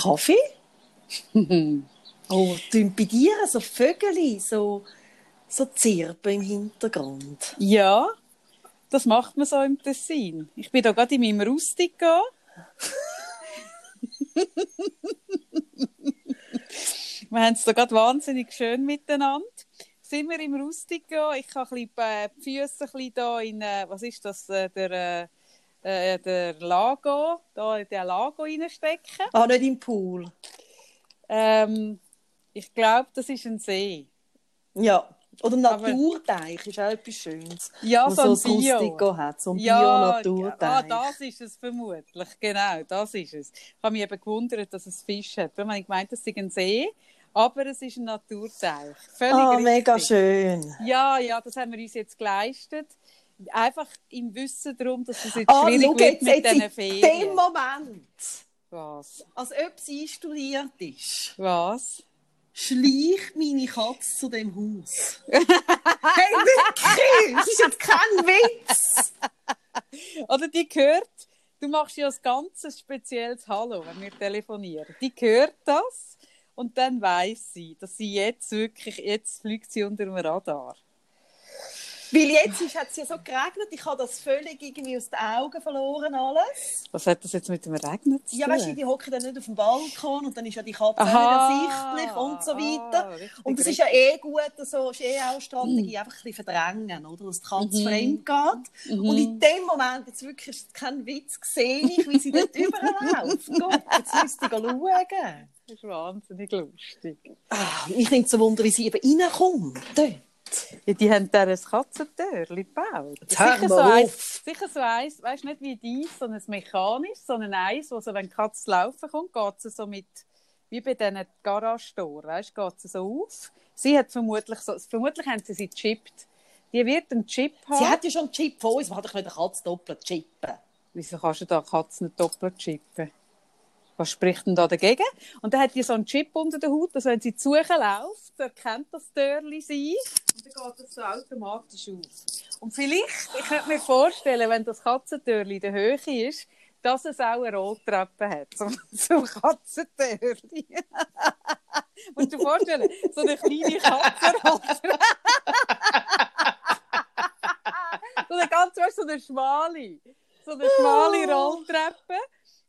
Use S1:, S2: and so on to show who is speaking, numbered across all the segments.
S1: Kaffee? oh, tun bei dir so Vögel, so, so Zirpen im Hintergrund?
S2: Ja, das macht man so im Tessin. Ich bin da gerade in meinem Rustica. wir haben es da gerade wahnsinnig schön miteinander. Sind wir im Rustica? Ich habe ein bisschen äh, die Füße ein bisschen da in, äh, was ist das, äh, der, äh, der Lago, da in den Lago reinstecken.
S1: Ah, nicht im Pool?
S2: Ähm, ich glaube, das ist ein See.
S1: Ja. Oder ein Naturteich ist auch etwas Schönes.
S2: Ja, so ein
S1: so
S2: Bio.
S1: Hat, so ein
S2: Ja,
S1: Bio-Naturteich.
S2: ah, das ist es vermutlich. Genau, das ist es. Ich habe mich eben gewundert, dass es Fisch hat. Weil ich gemeint, es sei ein See, aber es ist ein Naturteich. Völlig
S1: Ah,
S2: richtig.
S1: mega schön.
S2: Ja, ja, das haben wir uns jetzt geleistet. Einfach im Wissen darum, dass es jetzt
S1: Ah,
S2: schwierig
S1: schau
S2: wird mit diesen
S1: in
S2: Ferien.
S1: dem Moment,
S2: Was?
S1: als ob es einstudiert ist,
S2: Was?
S1: schleicht meine Katze zu dem Haus. hey, wirklich? Das ist jetzt kein Witz.
S2: Oder die hört, du machst ja ein ganz spezielles Hallo, wenn wir telefonieren. Die hört das und dann weiß sie, dass sie jetzt wirklich, jetzt fliegt sie unter dem Radar.
S1: Weil jetzt ist, hat es ja so geregnet, ich habe das völlig irgendwie aus den Augen verloren alles.
S2: Was hat das jetzt mit dem Regnen zu
S1: Ja,
S2: tun?
S1: weißt du, die hocken dann nicht auf dem Balkon und dann ist ja die Katze
S2: Aha.
S1: nicht ersichtlich und so weiter.
S2: Ah, richtig,
S1: und es ist ja eh gut, so ist eh auch Strategie, einfach ein bisschen verdrängen, oder? Dass die Katze
S2: Mhm.
S1: fremd geht. Und in dem Moment, jetzt wirklich, ist kein Witz, sehe ich, wie sie dort überläuft. Gott, jetzt müsste ich schauen.
S2: Das ist wahnsinnig lustig.
S1: Ah, ich finde so Wunder, wie sie eben reinkommt. Dort.
S2: Ja, die haben da ein Katzentürchen gebaut. Sicher so eins, sicher so eins, weißt du, nicht wie dies, sondern ein mechanisch, sondern eins, wo so, wenn die Katze laufen kommt, geht sie so mit, wie bei diesen Garage-Toren, weißt geht sie so auf. Sie hat vermutlich so, vermutlich haben sie sie gechippt. Die wird einen Chip haben.
S1: Sie hat ja schon einen Chip von uns, man hat doch nicht eine Katze doppelt chippen.
S2: Wieso kannst du da Katzen nicht doppelt chippen? Was spricht denn da dagegen? Und dann hat die so einen Chip unter der Haut, dass wenn sie zu läuft, erkennt das Türli sie und dann geht das so automatisch auf. Und vielleicht, ich könnte mir vorstellen, wenn das Katzentürli in der Höhe ist, dass es auch eine Rolltreppe hat, so, so ein Katzentürli. Musst du dir vorstellen, so eine kleine Katzenrolltreppe. so eine ganz, weißt, so eine schmale, so eine schmale Rolltreppe,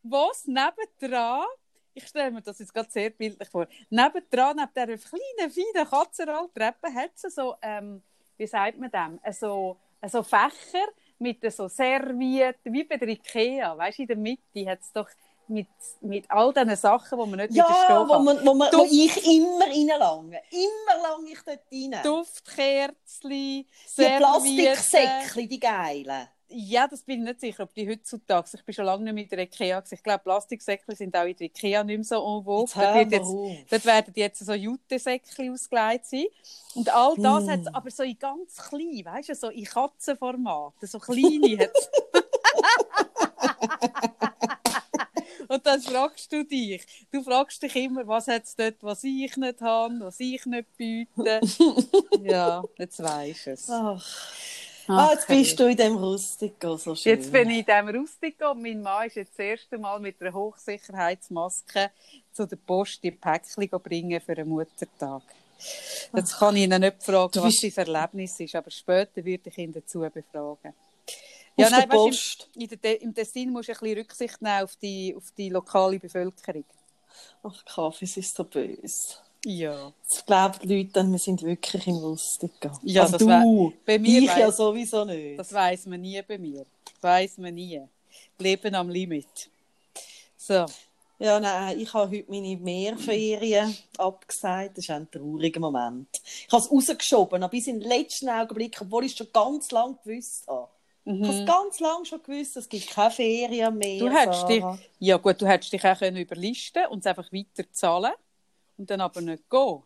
S2: was nebendran, ich stelle mir das jetzt gerade sehr bildlich vor, nebendran, neben dieser kleinen, feinen Katzenrolltreppe, hat es so, ähm, wie sagt man dem, äh, so, äh, so Fächer mit äh, so Servietten, wie bei der Ikea, weißt du, in der Mitte hat es doch mit, mit all diesen Sachen, die man nicht
S1: Ja,
S2: widerstehen
S1: wo,
S2: kann.
S1: man, wo, man, wo
S2: Duft.
S1: ich immer reinlange. Immer lange ich dort rein.
S2: Duftkerzchen,
S1: Die. Plastiksäckchen, die geilen.
S2: Ja, das bin ich nicht sicher, ob die heutzutage, ich bin schon lange nicht mehr in der Ikea, gewesen. ich glaube, Plastiksäckchen sind auch in der Ikea nicht mehr so en vogue. Dort, jetzt, dort werden jetzt so Jute-Säckchen ausgelegt sein. Und all das
S1: Mm.
S2: hat aber so in ganz klein, weißt du, so in Katzenformat, so kleine hat's. Und dann fragst du dich, du fragst dich immer, was hat es dort, was ich nicht habe, was ich nicht biete. ja, jetzt weisst du es.
S1: Ach.
S2: Ach,
S1: Ah, jetzt bist du in dem Rustico, so schön.
S2: Jetzt bin ich in diesem Rustico und mein Mann ist jetzt das erste Mal mit einer Hochsicherheitsmaske zu der Post die Päckchen bringen für einen Muttertag. Jetzt kann ich ihn nicht fragen,
S1: Du
S2: was
S1: bist-
S2: sein Erlebnis ist, aber später würde ich ihn dazu befragen.
S1: Auf der
S2: weisst,
S1: Post?
S2: Im, in der, De- Im Tessin musst du ein bisschen Rücksicht nehmen auf die, auf die lokale Bevölkerung.
S1: Ach, Kaffee ist so böse.
S2: Ja.
S1: Jetzt glauben die Leute dann, wir sind wirklich im Rustico.
S2: Ja,
S1: also
S2: das
S1: du,
S2: bei mir
S1: ich ja
S2: weiss-
S1: sowieso nicht.
S2: Das weiß man nie bei mir. Weiß man nie. Leben am Limit. So.
S1: Ja, nein, ich habe heute meine Mehrferien abgesagt. Das ist ein trauriger Moment. Ich habe es rausgeschoben, aber bis in den letzten Augenblick, obwohl ich es schon ganz lange gewusst habe. Ich habe es ganz lange schon gewusst, es gibt keine Ferien mehr.
S2: Mhm. Du hättest dich, ja gut, du hättest dich auch können überlisten und es einfach weiter zahlen und dann aber nicht gehen.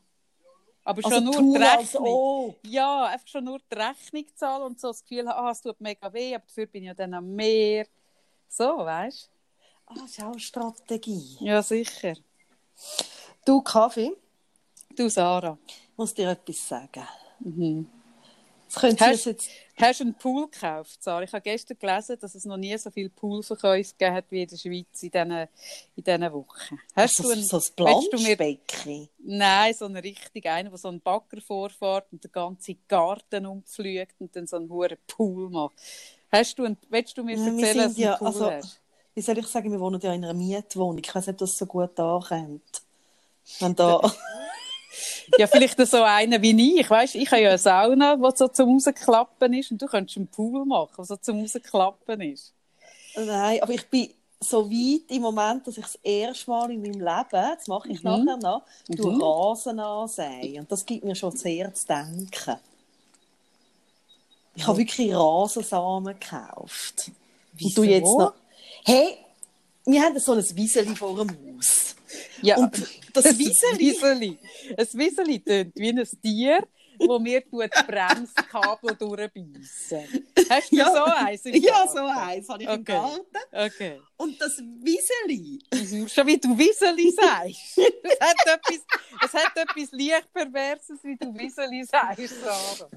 S2: Aber schon
S1: Also
S2: nur
S1: tun,
S2: die Rechnung.
S1: ob.
S2: Ja, einfach schon nur die Rechnung zahlen und so das Gefühl haben, ah, es tut mega weh, aber dafür bin ich ja dann am Meer. So, weißt
S1: Ah, das ist auch eine Strategie.
S2: du? Ja, sicher.
S1: Du, Kaffee,
S2: Du, Sarah.
S1: muss dir etwas sagen.
S2: Mhm.
S1: Das können Sie uns
S2: Hast,
S1: jetzt...
S2: hast du einen Pool gekauft, Sarah? Ich habe gestern gelesen, dass es noch nie so viele Poolverkäufe gegeben hat wie in der Schweiz in diesen, in diesen Wochen. Hast
S1: so,
S2: du einen,
S1: so ein Planschbecken?
S2: Nein, so einen richtig, einen, der so einen Bagger vorfährt und den ganzen Garten umfliegt und dann so einen hohen Pool macht. Hast du einen, willst du mir
S1: Ja,
S2: erzählen, dass
S1: sind
S2: du einen
S1: ja-
S2: Pool
S1: also-
S2: hast?
S1: Wie soll ich sagen, wir wohnen ja in einer Mietwohnung. Ich weiß nicht, ob das so gut ankommt. Wenn da...
S2: Ja, vielleicht so einer wie ich. Weißt, ich habe ja eine Sauna, die so zum Rausklappen ist und du könntest einen Pool machen, der so zum Rausklappen ist.
S1: Nein, aber ich bin so weit im Moment, dass ich das erste Mal in meinem Leben, das mache ich nachher noch, du
S2: Mhm.
S1: Rasen ansehen. Und das gibt mir schon sehr zu denken. Ich habe wirklich Rasensamen gekauft.
S2: Wieso?
S1: Und du jetzt noch... Hey, wir haben so ein Wieseli vor dem Haus.
S2: Ja,
S1: Und das Wieseli...
S2: Ein Wieseli tönt wie ein Tier, wo mir die Bremskabel durchbeissen. Hast du
S1: Ja.
S2: so eins im
S1: Ja,
S2: Garten?
S1: so eins habe ich im
S2: Okay.
S1: Garten.
S2: Okay.
S1: Und das Wieseli...
S2: Mhm. Schon wie du Wieseli sagst. Es hat etwas, es hat etwas leicht Perverses, wie du Wieseli sagst, Sarah.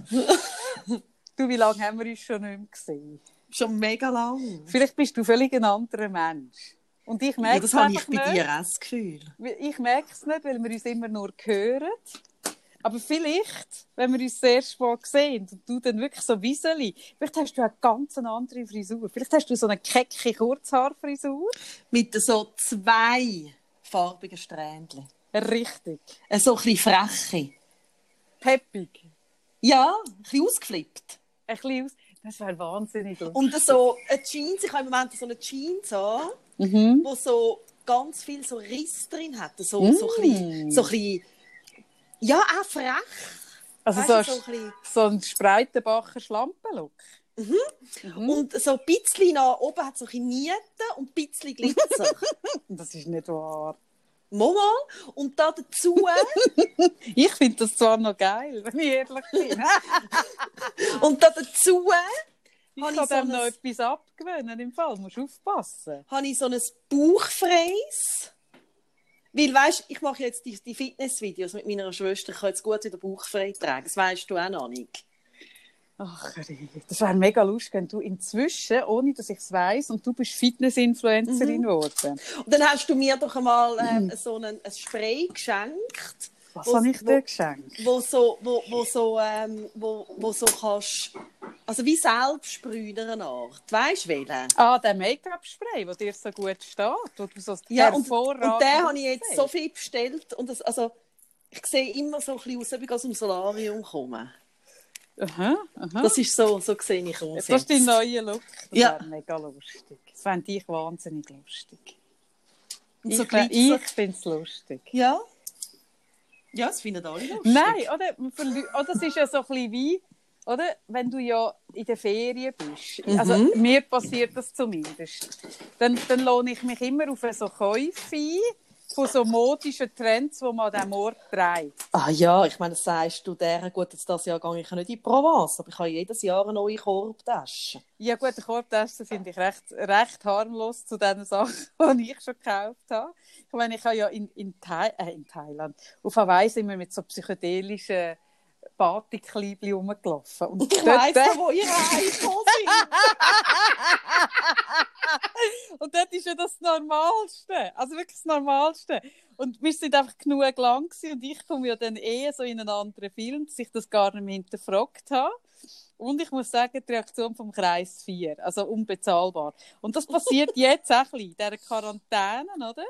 S2: Du, wie lange haben wir uns schon nicht mehr gesehen?
S1: Schon mega lang.
S2: Vielleicht bist du völlig ein anderer Mensch. Und ich merke
S1: Ja, das habe ich bei
S2: nicht.
S1: dir auch das Gefühl.
S2: Ich merke es nicht, weil wir uns immer nur hören. Aber vielleicht, wenn wir uns erste Mal sehen und du dann wirklich so Wieseli, vielleicht hast du eine ganz andere Frisur. Vielleicht hast du so eine kecke Kurzhaarfrisur.
S1: Mit so zwei farbigen Strähnchen.
S2: Richtig.
S1: So ein bisschen freche.
S2: Peppig.
S1: Ja, ein bisschen ausgeflippt.
S2: Ein bisschen aus. Das wäre wahnsinnig.
S1: Und so eine Jeans, ich habe im Moment so eine Jeans an,
S2: Mhm.
S1: wo so ganz viel so Riss drin hat. So, so, ein bisschen, so ein bisschen, ja, auch frech.
S2: Also
S1: Weißt
S2: so,
S1: so ein bisschen-
S2: so ein Spreitenbacher Schlampenlook. Mhm.
S1: Und so ein bisschen nach oben hat so ein bisschen Nieten und ein bisschen Glitzer.
S2: Das ist nicht wahr.
S1: Mama. Und da dazu,
S2: Ich finde das zwar noch geil, wenn ich ehrlich bin.
S1: und da dazu
S2: Ich
S1: Habe
S2: kann
S1: ich so
S2: dem noch etwas abgewöhnen im Fall. Du musst aufpassen.
S1: habe ich so ein Bauchfreis. Weil, weißt ich mache jetzt die, die Fitnessvideos mit meiner Schwester. Ich kann jetzt gut wieder bauchfrei tragen. Das weißt du auch noch nicht.
S2: Ach, das wäre mega lustig, wenn du inzwischen, ohne dass ich es weiss, und du bist Fitness-Influencerin geworden.
S1: Und dann hast du mir doch einmal ähm, so einen, ein Spray geschenkt.
S2: Was habe ich dir geschenkt?
S1: Wo so, wo, wo so, ähm, wo, wo so kannst, also wie Selbstsprüher eine Art. Weißt du welchen?
S2: Ah, der Make-up-Spray, der dir so gut steht. Wo du so
S1: Ja, und, und den habe ich jetzt so viel bestellt. Und das, also, ich sehe immer so ein bisschen aus, als ich aus dem Solarium komme.
S2: Aha, aha.
S1: Das ist so, so sehe ich aus.
S2: das ist dein neuer Look. Das
S1: Ja.
S2: wäre mega lustig. Das fände ich wahnsinnig lustig.
S1: Und so
S2: ich ich finde es lustig.
S1: Ja. Ja, das finden alle lustig.
S2: Nein, oder? Oder es ist ja so ein bisschen wie, oder? Wenn du ja in der Ferien bist. Also mir passiert das zumindest. Dann, dann lohne ich mich immer auf so Käufe ein, von so modischen Trends, die man an diesem Ort trägt.
S1: Ah ja, ich meine, das sagst du der, gut, jetzt das Jahr gehe ich nicht in die Provence, aber ich habe jedes Jahr eine neue Korbtasche.
S2: Ja gut, den Korbtaschen finde ich recht, recht harmlos zu den Sachen, die ich schon gekauft habe. Ich meine, ich habe ja in, in, Thai, äh, in Thailand, auf Hawaii sind wir mit so psychedelischen Batikkleibchen rumgelaufen. Und
S1: Ich weiss noch, wo ihr reingekommen seid.
S2: Und das ist ja das Normalste. Also wirklich das Normalste. Und wir sind einfach genug lang gewesen und ich komme ja dann eher so in einen anderen Film, dass ich das gar nicht mehr hinterfragt habe. Und ich muss sagen, die Reaktion vom Kreis 4, also unbezahlbar. Und das passiert jetzt auch ein bisschen, in dieser Quarantäne, oder?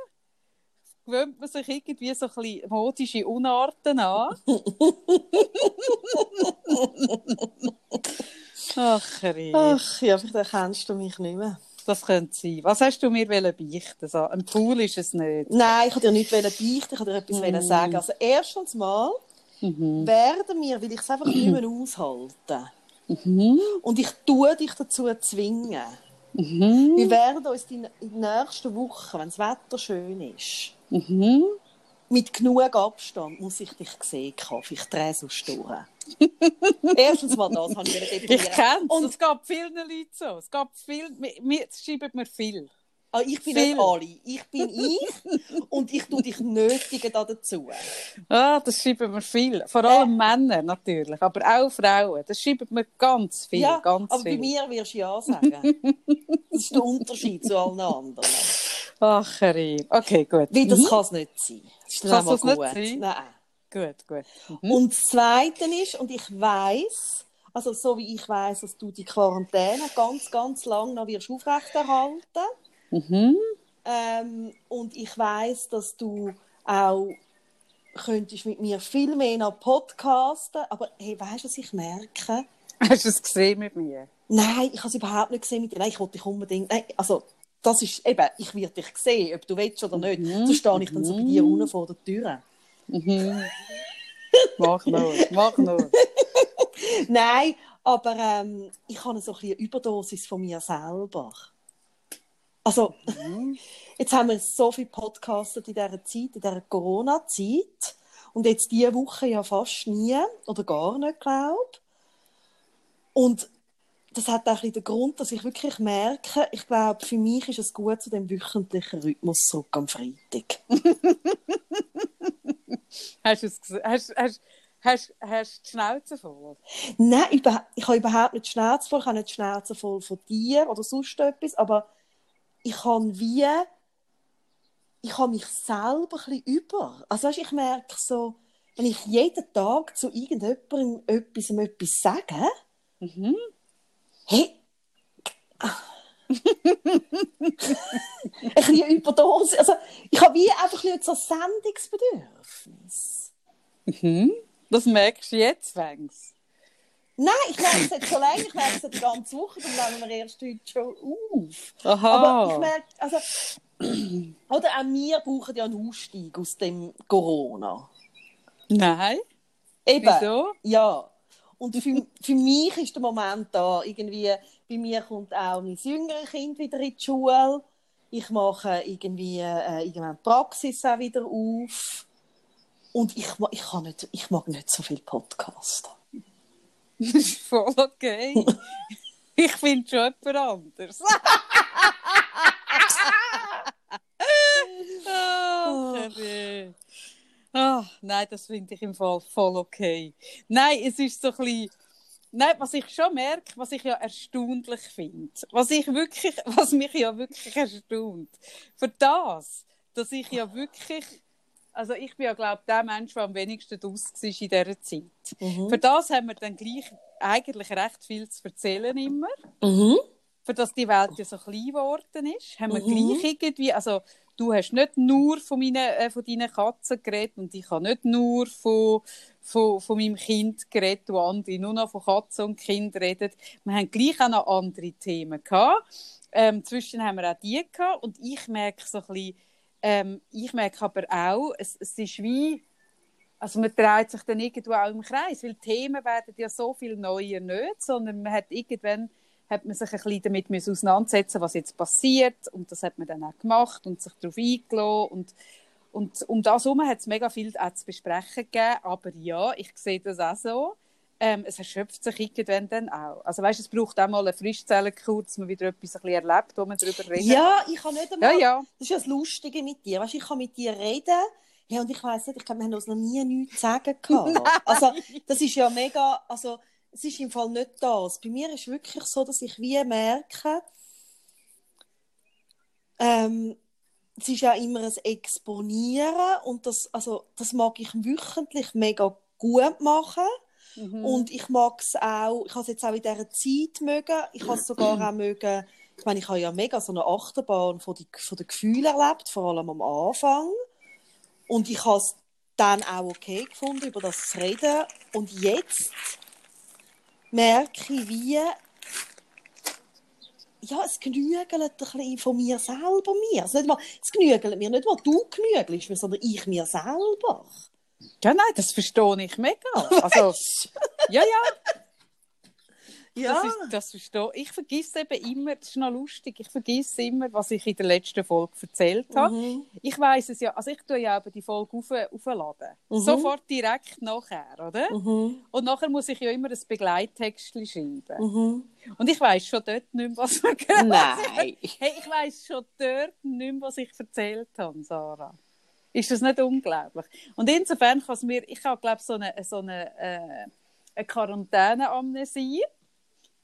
S2: Gewöhnt man sich irgendwie so ein bisschen modische Unarten an. Ach, Rita.
S1: Ach ja, vielleicht erkennst du mich nicht mehr.
S2: Das könnte sein. Was hast du mir beichten? So, ein Pool ist es nicht.
S1: Nein, ich wollte dir nicht beichten, ich wollte dir etwas
S2: Mm.
S1: sagen. Also erstens mal
S2: Mhm.
S1: werden wir, weil ich es einfach nicht mehr aushalten.
S2: Mhm.
S1: Und ich tue dich dazu zwingen.
S2: Mhm.
S1: Wir werden uns in der nächsten Woche, wenn das Wetter schön ist,
S2: Mhm.
S1: Mit genug Abstand muss ich dich sehen, Kaffee. Ich drehe so durch. Erstens mal das habe ich
S2: Ich
S1: definieren.
S2: kenne es.
S1: Und
S2: Es gab vielen Leuten so. Es gab viel, mir, mir es schreiben mir viel.
S1: Ah, ich bin
S2: Viel.
S1: nicht alle. Ich bin ich und ich tue dich nötigen da dazu.
S2: Ah, das schreiben wir viel. Vor allem Männer natürlich, aber auch Frauen. Das schreiben wir ganz viel,
S1: ja,
S2: ganz
S1: aber
S2: viel.
S1: bei mir wirst du ja sagen. das ist der Unterschied zu allen anderen.
S2: Ach, Karin. Okay, gut.
S1: Weil das
S2: Mhm.
S1: kann es nicht sein. Das
S2: Kann es nicht
S1: gut.
S2: sein?
S1: Nein.
S2: Gut, gut. Mhm.
S1: Und das Zweite ist, und ich weiß, also so wie ich weiß, dass du die Quarantäne ganz, ganz lang noch wirst aufrechterhalten.
S2: Mhm.
S1: Ähm, und ich weiß, dass du auch könntest mit mir viel mehr noch podcasten. Aber hey, weißt du, was ich merke?
S2: Hast du es gesehen mit mir?
S1: Nein, ich habe es überhaupt nicht gesehen mit dir. Nein, ich wollte dich unbedingt. Nein, also das ist eben, ich werde dich sehen, ob du willst oder nicht. So stehe ich dann so bei dir unten vor der Tür.
S2: Mhm. Mach nur, mach nur.
S1: Nein, aber ähm, ich habe so ein bisschen eine Überdosis von mir selber. Also, jetzt haben wir so viel podcastet in dieser Zeit, in dieser Corona-Zeit. Und jetzt diese Woche ja fast nie oder gar nicht, glaube Und das hat auch den Grund, dass ich wirklich merke, ich glaube, für mich ist es gut, zu dem wöchentlichen Rhythmus zurück am Freitag.
S2: Hast du es? Hast, hast, hast, die Schnauze voll?
S1: Nein, überha- ich habe überhaupt nicht die Schnauze voll. Ich habe nicht die Schnauze voll von dir oder sonst etwas, aber ich habe wie, ich habe mich selber ein bisschen über. Also weißt, ich merke so, wenn ich jeden Tag zu irgendjemandem etwas, etwas sage,
S2: Mhm.
S1: Hey, ein bisschen Überdosis. Also ich habe wie einfach nicht so ein Sendungsbedürfnis.
S2: Mhm. Das merkst du jetzt, Fangs.
S1: Nein, ich merke es jetzt schon länger, ich merke es die ganze Woche, dann nehmen wir erst heute schon auf.
S2: Aha.
S1: Aber ich merke, also, oder auch wir brauchen ja einen Ausstieg aus dem Corona.
S2: Nein.
S1: Eben.
S2: Wieso?
S1: Ja. Und für, für mich ist der Moment da, irgendwie, bei mir kommt auch mein jüngeres Kind wieder in die Schule. Ich mache irgendwie äh, irgendwann die Praxis auch wieder auf. Und ich, ich, kann nicht, ich mag nicht so viel Podcasten.
S2: Das ist voll okay. ich finde schon jemand anders. Ah, Karin. Ah, nein, das finde ich im Fall voll okay. Nein, es ist so ein bisschen... Nein, was ich schon merke, was ich ja erstaunlich finde, was ich wirklich, was mich ja wirklich erstaunt, für das, dass ich ja wirklich, also ich bin ja glaube der Mensch, der am wenigsten draus war in dieser Zeit.
S1: Mhm.
S2: Für das haben wir dann gleich eigentlich recht viel zu erzählen immer.
S1: Mhm.
S2: Für das die Welt ja so klein geworden ist, haben wir
S1: Mhm.
S2: gleich irgendwie, also du hast nicht nur von, meinen, äh, von deinen Katzen geredet und ich habe nicht nur von, von, von meinem Kind geredet, wo andere nur noch von Katzen und Kind reden. Wir haben gleich auch noch andere Themen gehabt. Ähm, zwischen haben wir auch die gehabt und ich merke so ein bisschen, ähm, ich merke aber auch, es, es ist wie, also man dreht sich dann irgendwo auch im Kreis, weil Themen werden ja so viel neuer nicht, sondern man hat irgendwann hat man sich ein bisschen damit müssen auseinandersetzen, was jetzt passiert und das hat man dann auch gemacht und sich darauf eingelassen und und um das herum hat es mega viel auch zu besprechen gegeben, aber ja, ich sehe das auch so. Ähm, es erschöpft sich irgendwann dann auch. Also weißt, es braucht auch mal eine Frischzellenkur, dass man wieder etwas ein bisschen erlebt, wo man darüber redet.
S1: Ja, ich kann nicht
S2: ja,
S1: einmal...
S2: ja.
S1: Das ist ja das Lustige mit dir. Weißt, ich kann mit dir reden. Ja, und ich weiss nicht, ich glaube, wir haben uns noch nie nichts zu sagen gehabt. Also, das ist ja mega, also, es ist im Fall nicht das. Bei mir ist wirklich so, dass ich wie merke, ähm, es ist ja immer ein Exponieren und das, also, das mag ich wöchentlich mega gut machen.
S2: Mhm.
S1: Und ich mag es auch, ich habe es jetzt auch in dieser Zeit mögen, ich habe es sogar auch mögen, ich meine, ich habe ja mega so eine Achterbahn von, die, von den Gefühlen erlebt, vor allem am Anfang. Und ich habe es dann auch okay gefunden, über das zu reden. Und jetzt merke ich, wie, ja, es genügelt ein bisschen von mir selber mir. Also nicht mal, es genügelt mir nicht mal du genügelst mir, sondern ich mir selber.
S2: ja, nein, das verstehe ich mega. Also, ja, ja.
S1: Ja.
S2: Das, ist, das verstehe ich. Ich vergesse eben immer, das ist noch lustig, ich vergesse immer, was ich in der letzten Folge erzählt habe.
S1: Mhm.
S2: Ich weiß es ja, also ich tue ja eben die Folge auf, aufladen.
S1: Mhm.
S2: Sofort direkt nachher, oder?
S1: Mhm.
S2: Und nachher muss ich ja immer ein Begleittext schreiben.
S1: Mhm.
S2: Und ich weiß schon dort nicht mehr, was wir gerade
S1: Nein.
S2: Hey, ich weiß schon dort nicht mehr, was ich erzählt habe, Sarah. Ist das nicht unglaublich? Und insofern kann es mir, ich habe, glaube so eine, so eine, äh, eine Quarantäne-Amnesie.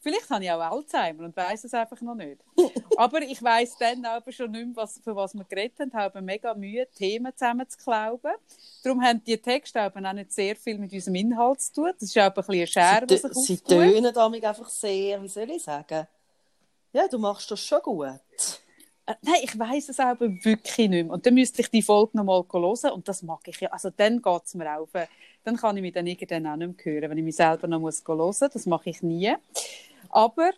S2: Vielleicht habe ich auch Alzheimer und weiß es einfach noch nicht. Aber ich weiß dann aber schon nicht mehr, was, für was wir geredet haben, habe mega Mühe, Themen zusammenzuklauben. Darum haben die Texte auch nicht sehr viel mit unserem Inhalt zu tun. Das ist auch ein bisschen eine Schere,
S1: Sie,
S2: sich
S1: sie tönen damit einfach sehr, wie soll ich sagen? Ja, du machst das schon gut.
S2: Äh, Nein, ich weiß es aber wirklich nicht mehr. Und dann müsste ich die Folge noch mal hören und das mag ich ja. Also dann geht es mir auf. Dann kann ich mich dann irgendwann auch nicht mehr hören, wenn ich mich selber noch muss hören muss. Das mache ich nie. Aber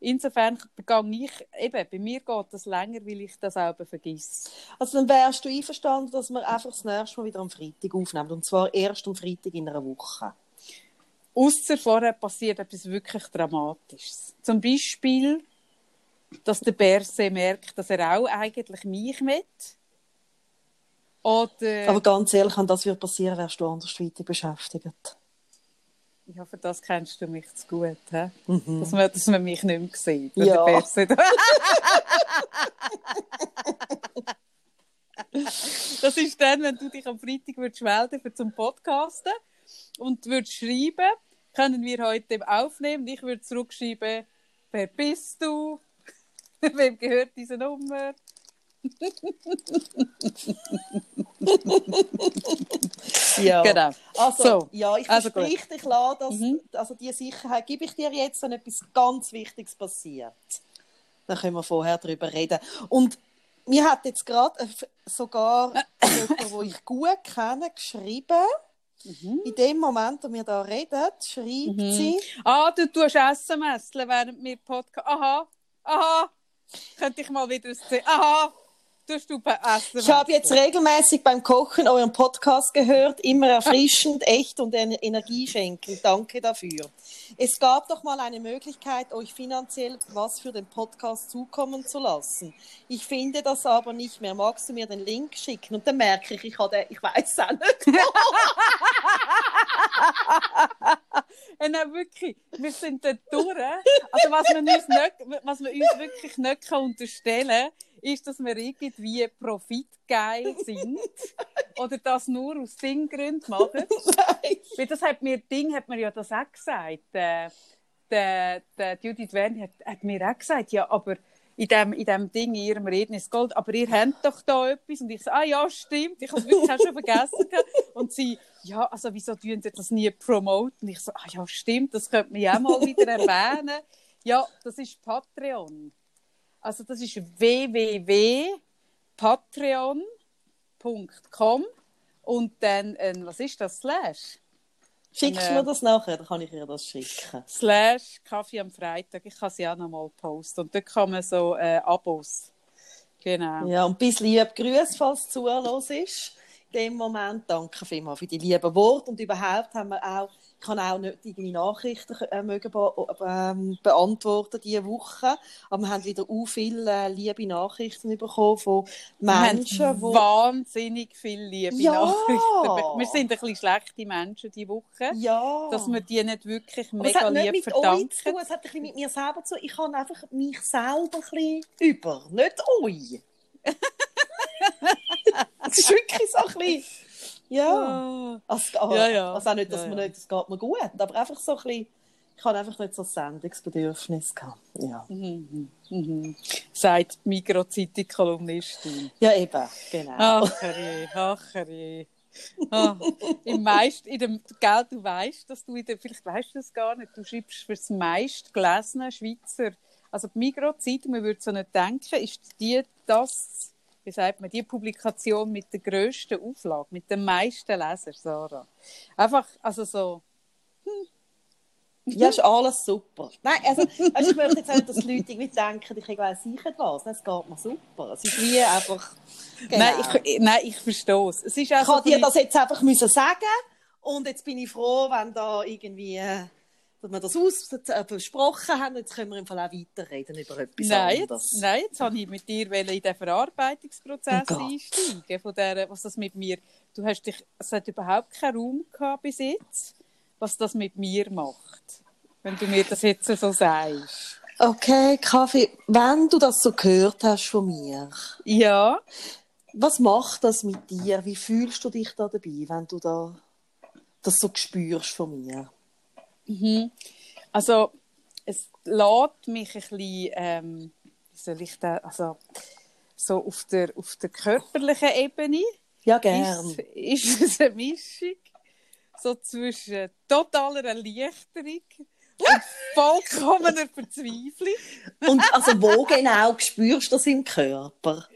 S2: insofern begann ich, eben, bei mir geht das länger, weil ich das auch vergesse.
S1: Also dann wärst du einverstanden, dass wir einfach das nächste Mal wieder am Freitag aufnehmen. Und zwar erst am Freitag in einer Woche.
S2: Ausser vorher passiert etwas wirklich Dramatisches. Zum Beispiel, dass der Berse merkt, dass er auch eigentlich mich mit. Oder,
S1: Aber ganz ehrlich, wenn das wird passieren, wärst du andersweitig beschäftigt.
S2: Ja, für das kennst du mich zu gut, he? dass, man, dass man mich nicht mehr sieht.
S1: Mhm. Ja.
S2: das ist dann, wenn du dich am Freitag würdest melden für zum Podcasten und würdest schreiben, können wir heute aufnehmen. Ich würde zurückschreiben, wer bist du? Wem gehört diese Nummer?
S1: Ja.
S2: Genau.
S1: Also,
S2: So,
S1: ja, ich
S2: also
S1: verspreche dich klar, dass
S2: Mhm.
S1: also die Sicherheit gebe ich dir jetzt, wenn etwas ganz Wichtiges passiert. Dann können wir vorher darüber reden. Und mir hat jetzt gerade sogar jemand, den ich gut kenne, geschrieben.
S2: Mhm.
S1: In dem Moment, wo wir da reden, schreibt sie,
S2: Ah, du tust SMS, während wir Podcast. Aha, aha. Könnte ich mal wieder sehen. Aha, tust du bei SMS.
S1: ich habe jetzt regelmäßig beim Kochen euren Podcast gehört, immer erfrischend, echt und ener- energieschenkend. Danke dafür. Es gab doch mal eine Möglichkeit, euch finanziell was für den Podcast zukommen zu lassen. Ich finde das aber nicht mehr. Magst du mir den Link schicken? Und dann merke ich, ich, habe, ich weiß es auch nicht.
S2: Ja, nein, wirklich. Wir sind dort durch. Also, was man uns, nicht, was man uns wirklich nicht kann unterstellen kann, ist, dass wir irgendwie profitgeil sind. Oder das nur aus Singgründen machen. Weil das hat mir, Ding hat mir ja das auch gesagt. Äh, der, der Judith Werni hat, hat mir auch gesagt, ja, aber in dem, in dem Ding, in ihrem Reden ist Gold, aber ihr habt doch da etwas. Und ich so, ah ja, stimmt, ich habe es wirklich auch schon vergessen. Und sie, ja, also wieso tun sie das nie promoten? Ich so, ah ja, stimmt, das könnte man ja auch mal wieder erwähnen. Ja, das ist Patreon. Also das ist www.patreon.com und dann, äh, was ist das, Slash?
S1: Schickst du
S2: Äh,
S1: mir das nachher, dann kann ich ihr das schicken.
S2: Slash Kaffee am Freitag. Ich kann sie auch noch mal posten. Und dort kann man so äh, Abos. Genau.
S1: Ja, und bis lieb Grüß, falls du zuhörst ist. In dem Moment danke vielmals für die lieben Worte und überhaupt haben wir auch, ich kann auch nicht irgendwie Nachrichten äh, mögen be ähm, beantworten diese Woche, aber wir haben wieder u viele äh, liebe Nachrichten bekommen von Menschen, die
S2: wahnsinnig viele liebe
S1: Ja.
S2: Nachrichten. Wir sind ein bisschen schlechte Menschen diese Woche,
S1: ja,
S2: dass wir die nicht wirklich
S1: aber es
S2: mega
S1: hat nicht
S2: lieb
S1: mit
S2: verdanken.
S1: euch zu tun, es hat ein bisschen mit mir selber zu tun. Ich habe einfach mich selber ein bisschen über, nicht euch. Es ist wirklich so ein bisschen, ja.
S2: Ah.
S1: Also, aber,
S2: Ja, ja.
S1: also auch nicht, dass
S2: Ja,
S1: man nicht, es geht mir gut, aber einfach so ein bisschen, ich habe einfach nicht so ein Sendungsbedürfnis gehabt. Ja,
S2: Mhm. Mhm. Sagt die Migros-Zeitung-Kolumnistin.
S1: ja eben, genau.
S2: Ach, herrje. Ah, im meist, in dem, gell, du weißt, dass du in der, vielleicht weißt du das gar nicht, du schreibst für das meist gelesene Schweizer, also die Migros-Zeitung, man würde so nicht denken, ist die, das, wie sagt man, die Publikation mit der grössten Auflage, mit den meisten Lesern, Sarah. Einfach, also so,
S1: Ja, ist alles super. Nein, also, also ich möchte jetzt nicht, dass die Leute irgendwie denken, ich weiss sicher was. Es geht mir super. Es ist wie einfach, genau.
S2: nein, ich, nein, ich verstehe es. Es ist
S1: ich
S2: also
S1: habe dir das jetzt einfach müssen sagen und jetzt bin ich froh, wenn da irgendwie äh, dass wir das aus äh, besprochen haben. Jetzt können wir im Fall auch weiterreden über etwas
S2: Nein,
S1: anderes.
S2: jetzt, nein, jetzt habe ich mit dir in den Verarbeitungsprozess
S1: Oh
S2: einsteigen, von der, was das mit mir, du hast dich, es hat überhaupt keinen Raum gehabt bis jetzt, was das mit mir macht, wenn du mir das jetzt so sagst.
S1: Okay, Kaffee, wenn du das so gehört hast von mir,
S2: Ja,
S1: was macht das mit dir? Wie fühlst du dich da dabei, wenn du da das so spürst von mir?
S2: Also es lädt mich ein bisschen, ähm, soll ich da, also so auf der, auf der körperlichen Ebene
S1: Ja, gern.
S2: ist, ist es eine Mischung so zwischen totaler Erleichterung und vollkommener Verzweiflung.
S1: Und also wo genau spürst du das im Körper?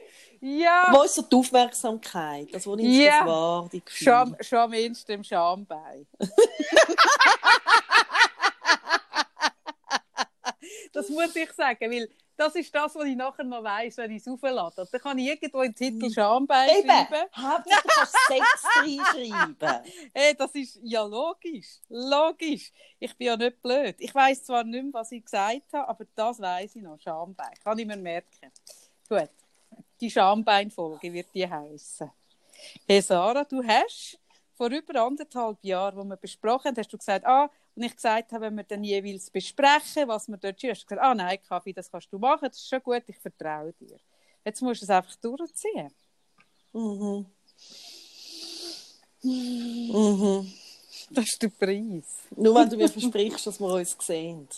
S2: Ja,
S1: Wo ist so die Aufmerksamkeit? Also, wo nimmst
S2: Ja.
S1: das wahr, die Gefühle?
S2: schon, schon am ehesten im Schambein. das muss ich sagen, weil das ist das, was ich nachher noch weiss, wenn ich es auflade. Dann kann ich irgendwo im Titel Schambein
S1: Eben,
S2: schreiben.
S1: Du kannst Sex reinschreiben.
S2: Hey, das ist ja logisch. Logisch. Ich bin ja nicht blöd. Ich weiß zwar nicht mehr, was ich gesagt habe, aber das weiß ich noch. Schambein. Kann ich mir merken. Gut. Die Schambeinfolge wird die heißen. Hey Sarah, du hast vor über anderthalb Jahren, wo wir besprochen haben, hast du gesagt, ah, und ich gesagt habe, wenn wir dann jeweils besprechen, was wir dort du gesagt, ah nein, Kaffee, das kannst du machen, das ist schon gut, ich vertraue dir. Jetzt musst du es einfach durchziehen.
S1: Mhm. Mhm.
S2: Das ist der Preis.
S1: Nur wenn du mir versprichst, dass wir uns sehen.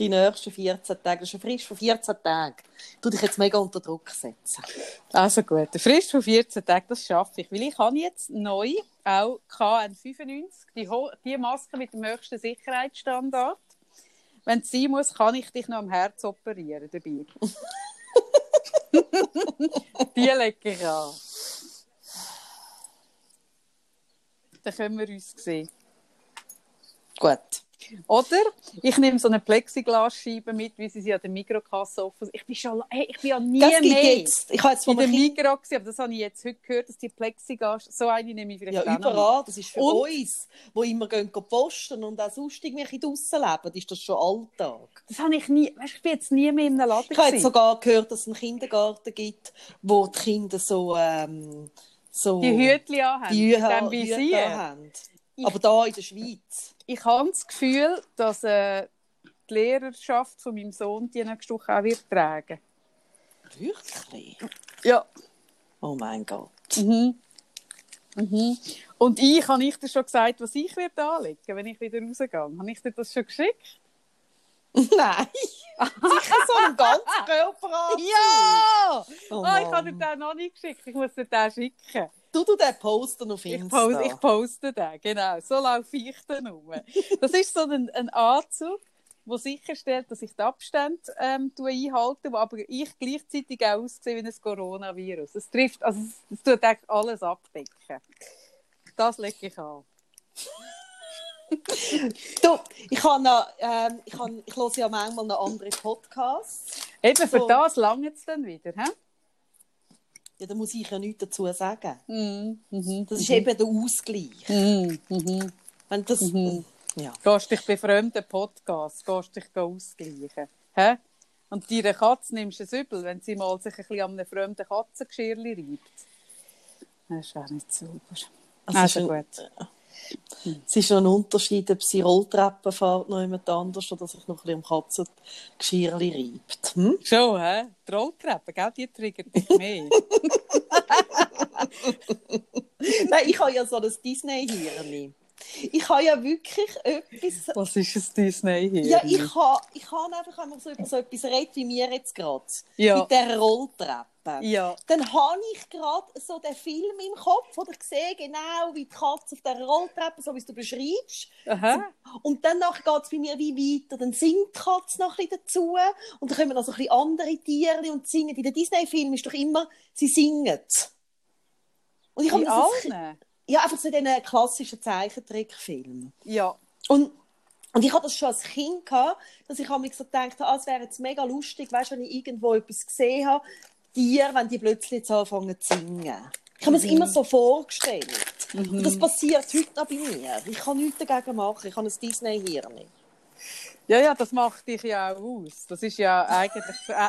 S1: Die nächsten 14 Tage, das ist eine Frist von 14 Tagen. Du dich jetzt mega unter Druck setzen.
S2: Also gut, der Frist von 14 Tagen, das schaffe ich. Weil ich habe jetzt neu auch KN95, die, die Maske mit dem höchsten Sicherheitsstandard. Wenn es sein muss, kann ich dich noch am Herz operieren dabei. die lege ich an. Dann können wir uns sehen.
S1: Gut.
S2: Oder ich nehme so eine Plexiglasscheibe mit, wie sie sie an der Mikrokasse offen Ich bin schon, hey, ich bin ja nie
S1: Das gibt
S2: mehr
S1: jetzt. Ich habe jetzt von
S2: in der Migros gewesen, aber das habe ich jetzt heute gehört, dass die Plexiglas, so eine nehme ich vielleicht
S1: ja, überall, das ist für
S2: Und-
S1: uns, die immer gehen posten und auch sonst irgendwelche draussen leben, ist das schon Alltag.
S2: Das habe ich nie, weißt, ich bin jetzt nie mehr in einem Laden
S1: Ich habe jetzt sogar gehört, dass es einen Kindergarten gibt, wo die Kinder so, ähm, so
S2: die Hütchen anhaben,
S1: die
S2: mit
S1: Hüte
S2: dem
S1: Hüte
S2: Visier.
S1: haben. Aber da in der Schweiz.
S2: Ich habe das Gefühl, dass äh, die Lehrerschaft von meinem Sohn die nächste Woche auch wird tragen.
S1: Wirklich?
S2: Ja.
S1: Oh mein Gott.
S2: Mhm. Mhm. Und ich, habe ich dir schon gesagt, was ich werde anlegen, wenn ich wieder rausgehe? Habe ich dir das schon geschickt?
S1: Nein. Sicher so einen ganzen Körperanzug.
S2: Ja!
S1: Oh
S2: ah, ich habe dir den noch nicht geschickt. Ich muss dir den schicken.
S1: Du, du den posten auf
S2: Ich
S1: Insta.
S2: poste, ich poste den, genau. So laufe ich dann rum. Das ist so ein, ein Anzug, der sicherstellt, dass ich die Abstände ähm, einhalte, wo aber ich gleichzeitig auch aussehe wie ein Coronavirus. Es trifft, also es, tut eigentlich alles abdecken. Das lege ich an.
S1: Du, ich, habe noch, ähm, ich, habe, ich höre ja manchmal noch andere Podcasts.
S2: Eben, für
S1: So.
S2: das lange es dann wieder. He?
S1: Ja, da muss ich ja nichts dazu sagen.
S2: Mhm. Mhm.
S1: Das ist eben der Ausgleich.
S2: Mhm. Mhm.
S1: Wenn das,
S2: Mhm.
S1: ja.
S2: Gehst dich bei fremden Podcasts, gehst dich ausgleichen. Hä? Und deiner Katze nimmst du es übel, wenn sie mal sich ein bisschen an einem fremden Katzengeschirr reibt. Das ist auch nicht sauber.
S1: Also
S2: Also,
S1: es
S2: gut.
S1: Es ist noch ein Unterschied, ob sie Rolltreppen fährt noch jemand anders oder sich noch ein bisschen am Katzengeschirr reibt. Hm?
S2: Schon, hä? Die Rolltreppe, gell? Die triggert dich mehr.
S1: Nein, ich habe ja so ein Disney-Hirn. Ich habe ja wirklich etwas...
S2: Was ist es Disney hier?
S1: Ja, ich habe ich habe einfach einmal so über so etwas redet wie mir jetzt gerade.
S2: Ja.
S1: Mit dieser Rolltreppe.
S2: Ja.
S1: Dann habe ich gerade so den Film im Kopf, oder ich sehe genau, wie die Katze auf dieser Rolltreppe, so wie du beschreibst.
S2: Aha.
S1: Und dann geht es bei mir wie weiter. Dann singt die Katze noch ein bisschen dazu. Und dann kommen noch so ein bisschen andere Tiere und singen. In den Disney-Filmen ist doch immer, sie singen. Und ich habe das, ja, einfach so diesen klassischen Zeichentrickfilmen.
S2: Ja.
S1: Und, und ich hatte das schon als Kind, gehabt, dass ich mir so gedacht habe, ah, es wäre jetzt mega lustig, weißt, wenn ich irgendwo etwas gesehen habe, Tiere, wenn die plötzlich jetzt anfangen zu singen. Ich habe mir das immer so vorgestellt. Mhm. Und das passiert heute noch bei mir. Ich kann nichts dagegen machen. Ich habe ein Disney-Hirn.
S2: Ja, ja, das macht dich ja auch aus. Das ist ja eigentlich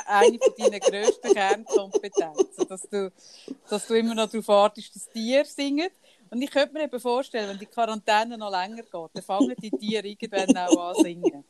S2: eine von deinen grössten Kernkompetenzen, dass du, dass du immer noch darauf wartest, dass Tiere singen. Und ich könnte mir eben vorstellen, wenn die Quarantäne noch länger geht, dann fangen die Tiere irgendwann auch an singen.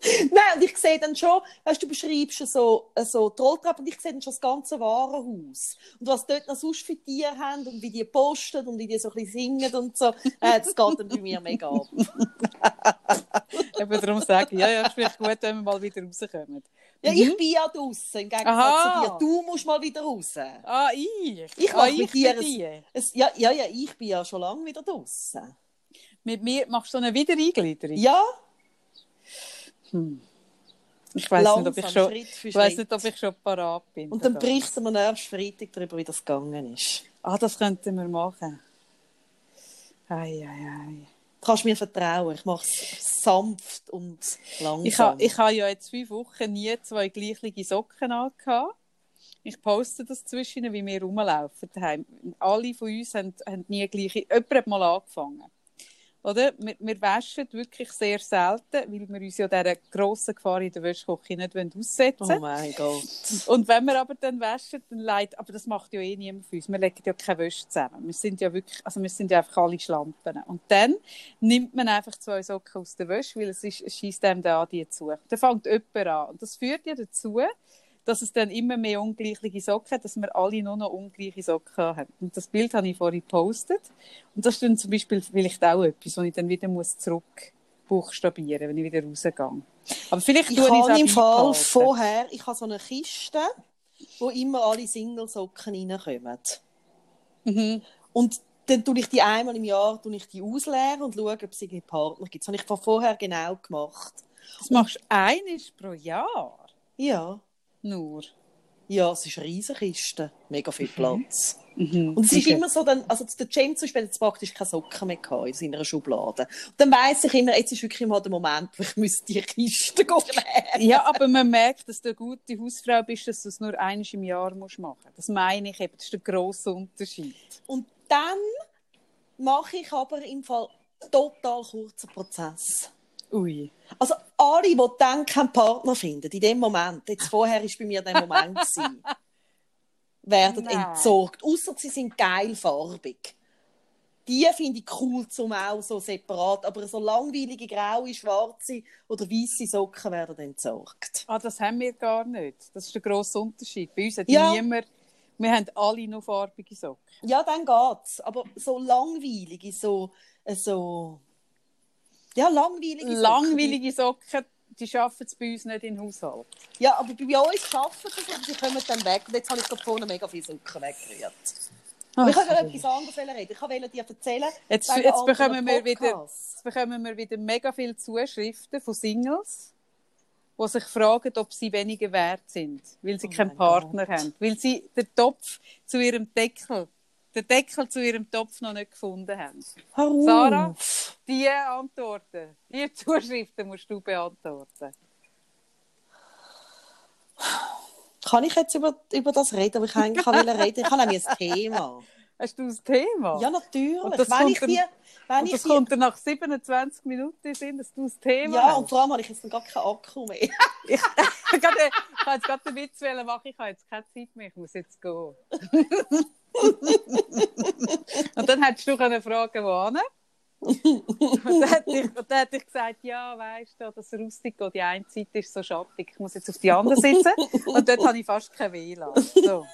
S1: Nein, und ich sehe dann schon, weißt, du beschreibst so, so Trolltrapp und ich sehe dann schon das ganze Warenhaus. Und was dort noch sonst für Tiere haben und wie die posten und wie die so ein bisschen singen und so, äh, das geht dann bei mir mega ab.
S2: Eben darum sagen, ja, ja, es ist gut, wenn wir mal wieder rauskommen.
S1: Ja, ich mhm. bin ja draußen, im Gegensatz Aha. zu dir. Du musst mal wieder raus.
S2: Ah, ich?
S1: Ich mache ah, mit dir ein, ein, ja, ja, ja, ich bin ja schon lange wieder draußen.
S2: Mit mir machst du eine Wiedereingliederung?
S1: Ja.
S2: Hm. Ich weiß nicht, ob ich schon, ich weiß nicht, ob ich schon parat bin.
S1: Und dann berichten wir nächsten Freitag darüber, wie das gegangen ist.
S2: Ah, das könnten wir machen. Ei, ei, ei.
S1: Du kannst mir vertrauen. Ich mache es sanft und langsam.
S2: Ich habe ich ha ja jetzt fünf Wochen nie zwei gleiche Socken angehabt. Ich poste das zwischen, wie wir rumlaufen. Alle von uns haben, haben nie gleiche. Jemand hat mal angefangen. Oder? Wir, wir waschen wirklich sehr selten, weil wir uns ja dieser grossen Gefahr in der Wäschküche nicht aussetzen wollen.
S1: Oh mein Gott.
S2: Und wenn wir aber dann waschen, dann leid, aber das macht ja eh niemand für uns. Wir legen ja keine Wäsche zusammen. Wir sind ja wirklich, also wir sind ja einfach alle Schlampen. Und dann nimmt man einfach zwei Socken aus der Wäsche, weil es, ist, es schießt einem da die zu. Dann fängt jemand an. Und das führt ja dazu, dass es dann immer mehr ungleiche Socken hat, dass wir alle nur noch ungleiche Socken haben. Und das Bild habe ich vorhin gepostet. Und das ist dann zum Beispiel vielleicht auch etwas, wo ich dann wieder muss zurück buchstabieren, wenn ich wieder rausgehe. Aber vielleicht
S1: ich es im Fall vorher, ich habe so eine Kiste, wo immer alle Single-Socken reinkommen. Mhm. Und dann tue ich die einmal im Jahr tue ich die ausleeren und schaue, ob es einen Partner gibt. Das habe ich von vorher genau gemacht.
S2: Das machst du eines pro Jahr?
S1: Ja
S2: nur?
S1: Ja, es ist eine riesige Kiste, mega viel Platz. Mhm. Und es ist immer so, dann, also der James zum Beispiel hat praktisch keine Socken mehr in seiner Schublade. Und dann weiss ich immer, jetzt ist wirklich mal der Moment, wo ich müsste die Kiste leeren
S2: Ja, aber man merkt, dass du eine gute Hausfrau bist, dass du es nur einmal im Jahr musst machen musst. Das meine ich eben, das ist der grosse Unterschied.
S1: Und dann mache ich aber im Fall total kurzen Prozess.
S2: Ui.
S1: Also alle, die dann keinen Partner finden, in dem Moment, jetzt vorher war bei mir der Moment, gewesen, werden Nein. entsorgt. Außer sie sind geil farbig. Die finde ich cool zum auch so separat, aber so langweilige graue, schwarze oder weiße Socken werden entsorgt.
S2: Ah, das haben wir gar nicht. Das ist der grosse Unterschied. Bei uns hat ja. niemand, wir haben alle nur farbige Socken.
S1: Ja, dann geht's. Aber so langweilige, so, so ja, langweilige Socken.
S2: Langweilige Socken, die schaffen es bei uns nicht in den Haushalt.
S1: Ja, aber bei uns schaffen sie es und sie kommen dann weg. Und jetzt habe ich vorne mega viele Socken weggerührt. ich wollte etwas anderes reden. Ich wollte dir erzählen,
S2: jetzt, jetzt bekommen, wir wieder, jetzt bekommen wir wieder mega viele Zuschriften von Singles, die sich fragen, ob sie weniger wert sind, weil sie oh keinen Partner Gott. haben. Weil sie den Topf zu ihrem Deckel den Deckel zu ihrem Topf noch nicht gefunden haben.
S1: Warum?
S2: Sarah, die Antworten, die Zuschriften musst du beantworten.
S1: Kann ich jetzt über, über das reden, aber ich eigentlich reden Ich habe nämlich ein Thema.
S2: Hast du ein Thema?
S1: Ja, natürlich.
S2: Und das, wenn kommt, ich dir, wenn und das dir... kommt dann nach 27 Minuten sind, dass du ein Thema
S1: Ja, hast. und vor allem habe ich jetzt gar keinen Akku mehr. ich,
S2: ich, ich, kann jetzt gerade den Witz machen, ich habe jetzt keine Zeit mehr, ich muss jetzt gehen. und dann hättest du eine Frage, wo und dann hätte ich, und dann hätte ich gesagt, ja, weißt du, das Rustico, die eine Seite ist so schattig, ich muss jetzt auf die andere sitzen. Und dort habe ich fast kein WLAN. So.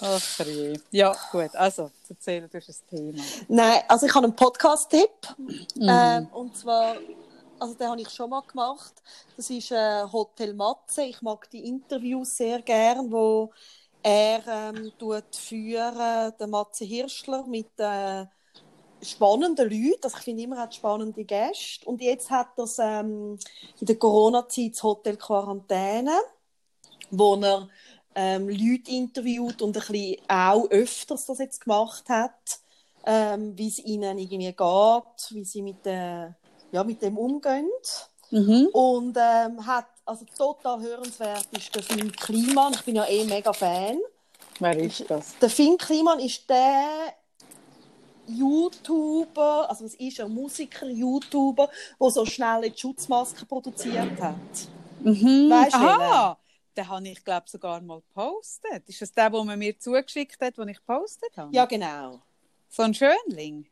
S2: Ach je. Ja, gut, also, erzähl, du hast ein Thema.
S1: Nein, also ich habe einen Podcast-Tipp. Mhm. Ähm, und zwar also den habe ich schon mal gemacht. Das ist äh, Hotel Matze. Ich mag die Interviews sehr gern, wo er ähm, tut führen, der Matze Hirschler mit äh, spannenden Leuten. Also ich finde immer, er hat spannende Gäste. Und jetzt hat er ähm, in der Corona-Zeit das Hotel Quarantäne, wo er ähm, Leute interviewt und ein bisschen auch öfters das jetzt gemacht hat, ähm, wie es ihnen irgendwie geht, wie sie mit der ja, mit dem umgehen. Mhm. Und ähm, hat, also total hörenswert ist das mit Klima. Ich bin ja eh mega Fan.
S2: Wer ist das?
S1: Der Finn Kliman ist der YouTuber, also was ist er, Musiker, YouTuber, der so schnell die Schutzmasken produziert hat.
S2: Mhm.
S1: Weißt du,
S2: Aha! Den habe ich, glaube sogar mal gepostet. Ist das der, den man mir zugeschickt hat, den ich gepostet habe?
S1: Ja, genau.
S2: So ein Schönling?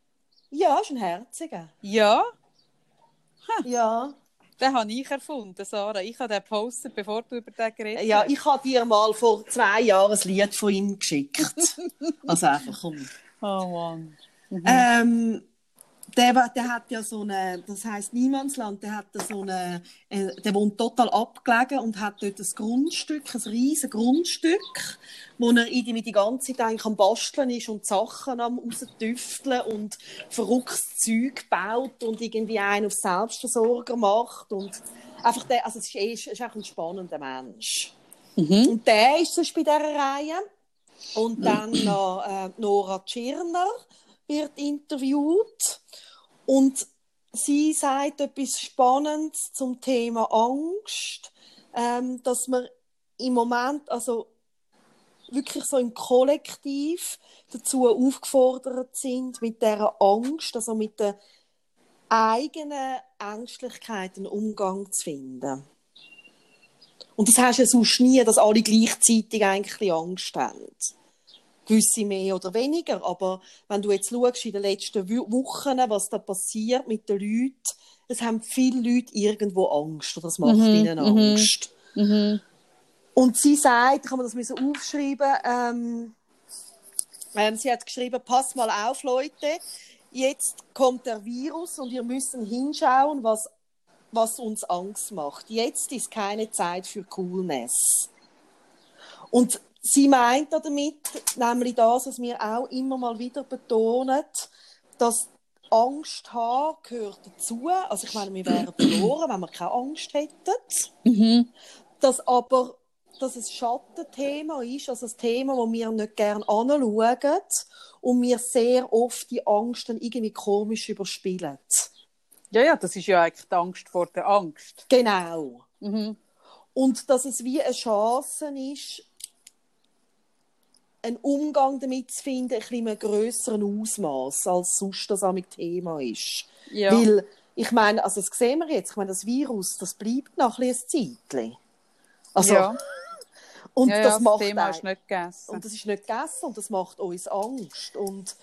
S1: Ja, ist ein Herziger.
S2: Ja,
S1: Ja.
S2: den habe ich erfunden, Sarah. Ich habe den gepostet, bevor du über den geredet
S1: ja,
S2: hast.
S1: ich habe dir mal vor zwei Jahren ein Lied von ihm geschickt. also einfach, komm.
S2: Oh Mann.
S1: Ähm, der, der hat ja so eine, das heisst Niemandsland, der hat so eine, äh, der wohnt total abgelegen und hat dort ein Grundstück, ein riesiges Grundstück, wo er irgendwie die ganze Zeit eigentlich am Basteln ist und Sachen am raustüfteln und verrücktes Zeug baut und irgendwie einen auf Selbstversorger macht und einfach der, also es ist, eh- ist einfach ein spannender Mensch. Und der ist sonst bei dieser Reihe. Und dann noch äh, Nora Tschirner wird interviewt. Und sie sagt etwas Spannendes zum Thema Angst, ähm, dass wir im Moment, also wirklich so im Kollektiv dazu aufgefordert sind, mit dieser Angst, also mit der eigenen Ängstlichkeit einen Umgang zu finden. Und das hast du ja sonst nie, dass alle gleichzeitig eigentlich Angst haben. Gewisse mehr oder weniger. Aber wenn du jetzt schaust, in den letzten Wo- Wochen, was da passiert mit den Leuten, es haben viele Leute irgendwo Angst oder das macht ihnen Angst. Und sie sagt, habe mir das müssen aufschreiben, ähm, ähm, sie hat geschrieben, pass mal auf, Leute, jetzt kommt der Virus und wir müssen hinschauen, was, was uns Angst macht. Jetzt ist keine Zeit für Coolness. Und sie meint damit nämlich das, was wir auch immer mal wieder betonen, dass Angst haben gehört dazu. Also ich meine, wir wären verloren, wenn wir keine Angst hätten. Dass aber dass es ein Schattenthema ist, also ein Thema, das wir nicht gerne anschauen und wir sehr oft die Angst dann irgendwie komisch überspielen.
S2: Ja, ja, das ist ja eigentlich die Angst vor der Angst.
S1: Genau.
S2: Mhm.
S1: Und dass es wie eine Chance ist, einen Umgang damit zu finden, ein bisschen in einem grösseren Ausmaß, als sonst das am Thema ist.
S2: Ja.
S1: Weil, ich meine, also das sehen wir jetzt, ich meine, das Virus, das bleibt noch ein bisschen Zeitchen. Also,
S2: ja.
S1: und
S2: ja, ja,
S1: das
S2: das
S1: macht
S2: Thema
S1: ein-
S2: ist nicht gegessen.
S1: und das ist nicht gegessen und das macht uns Angst. Und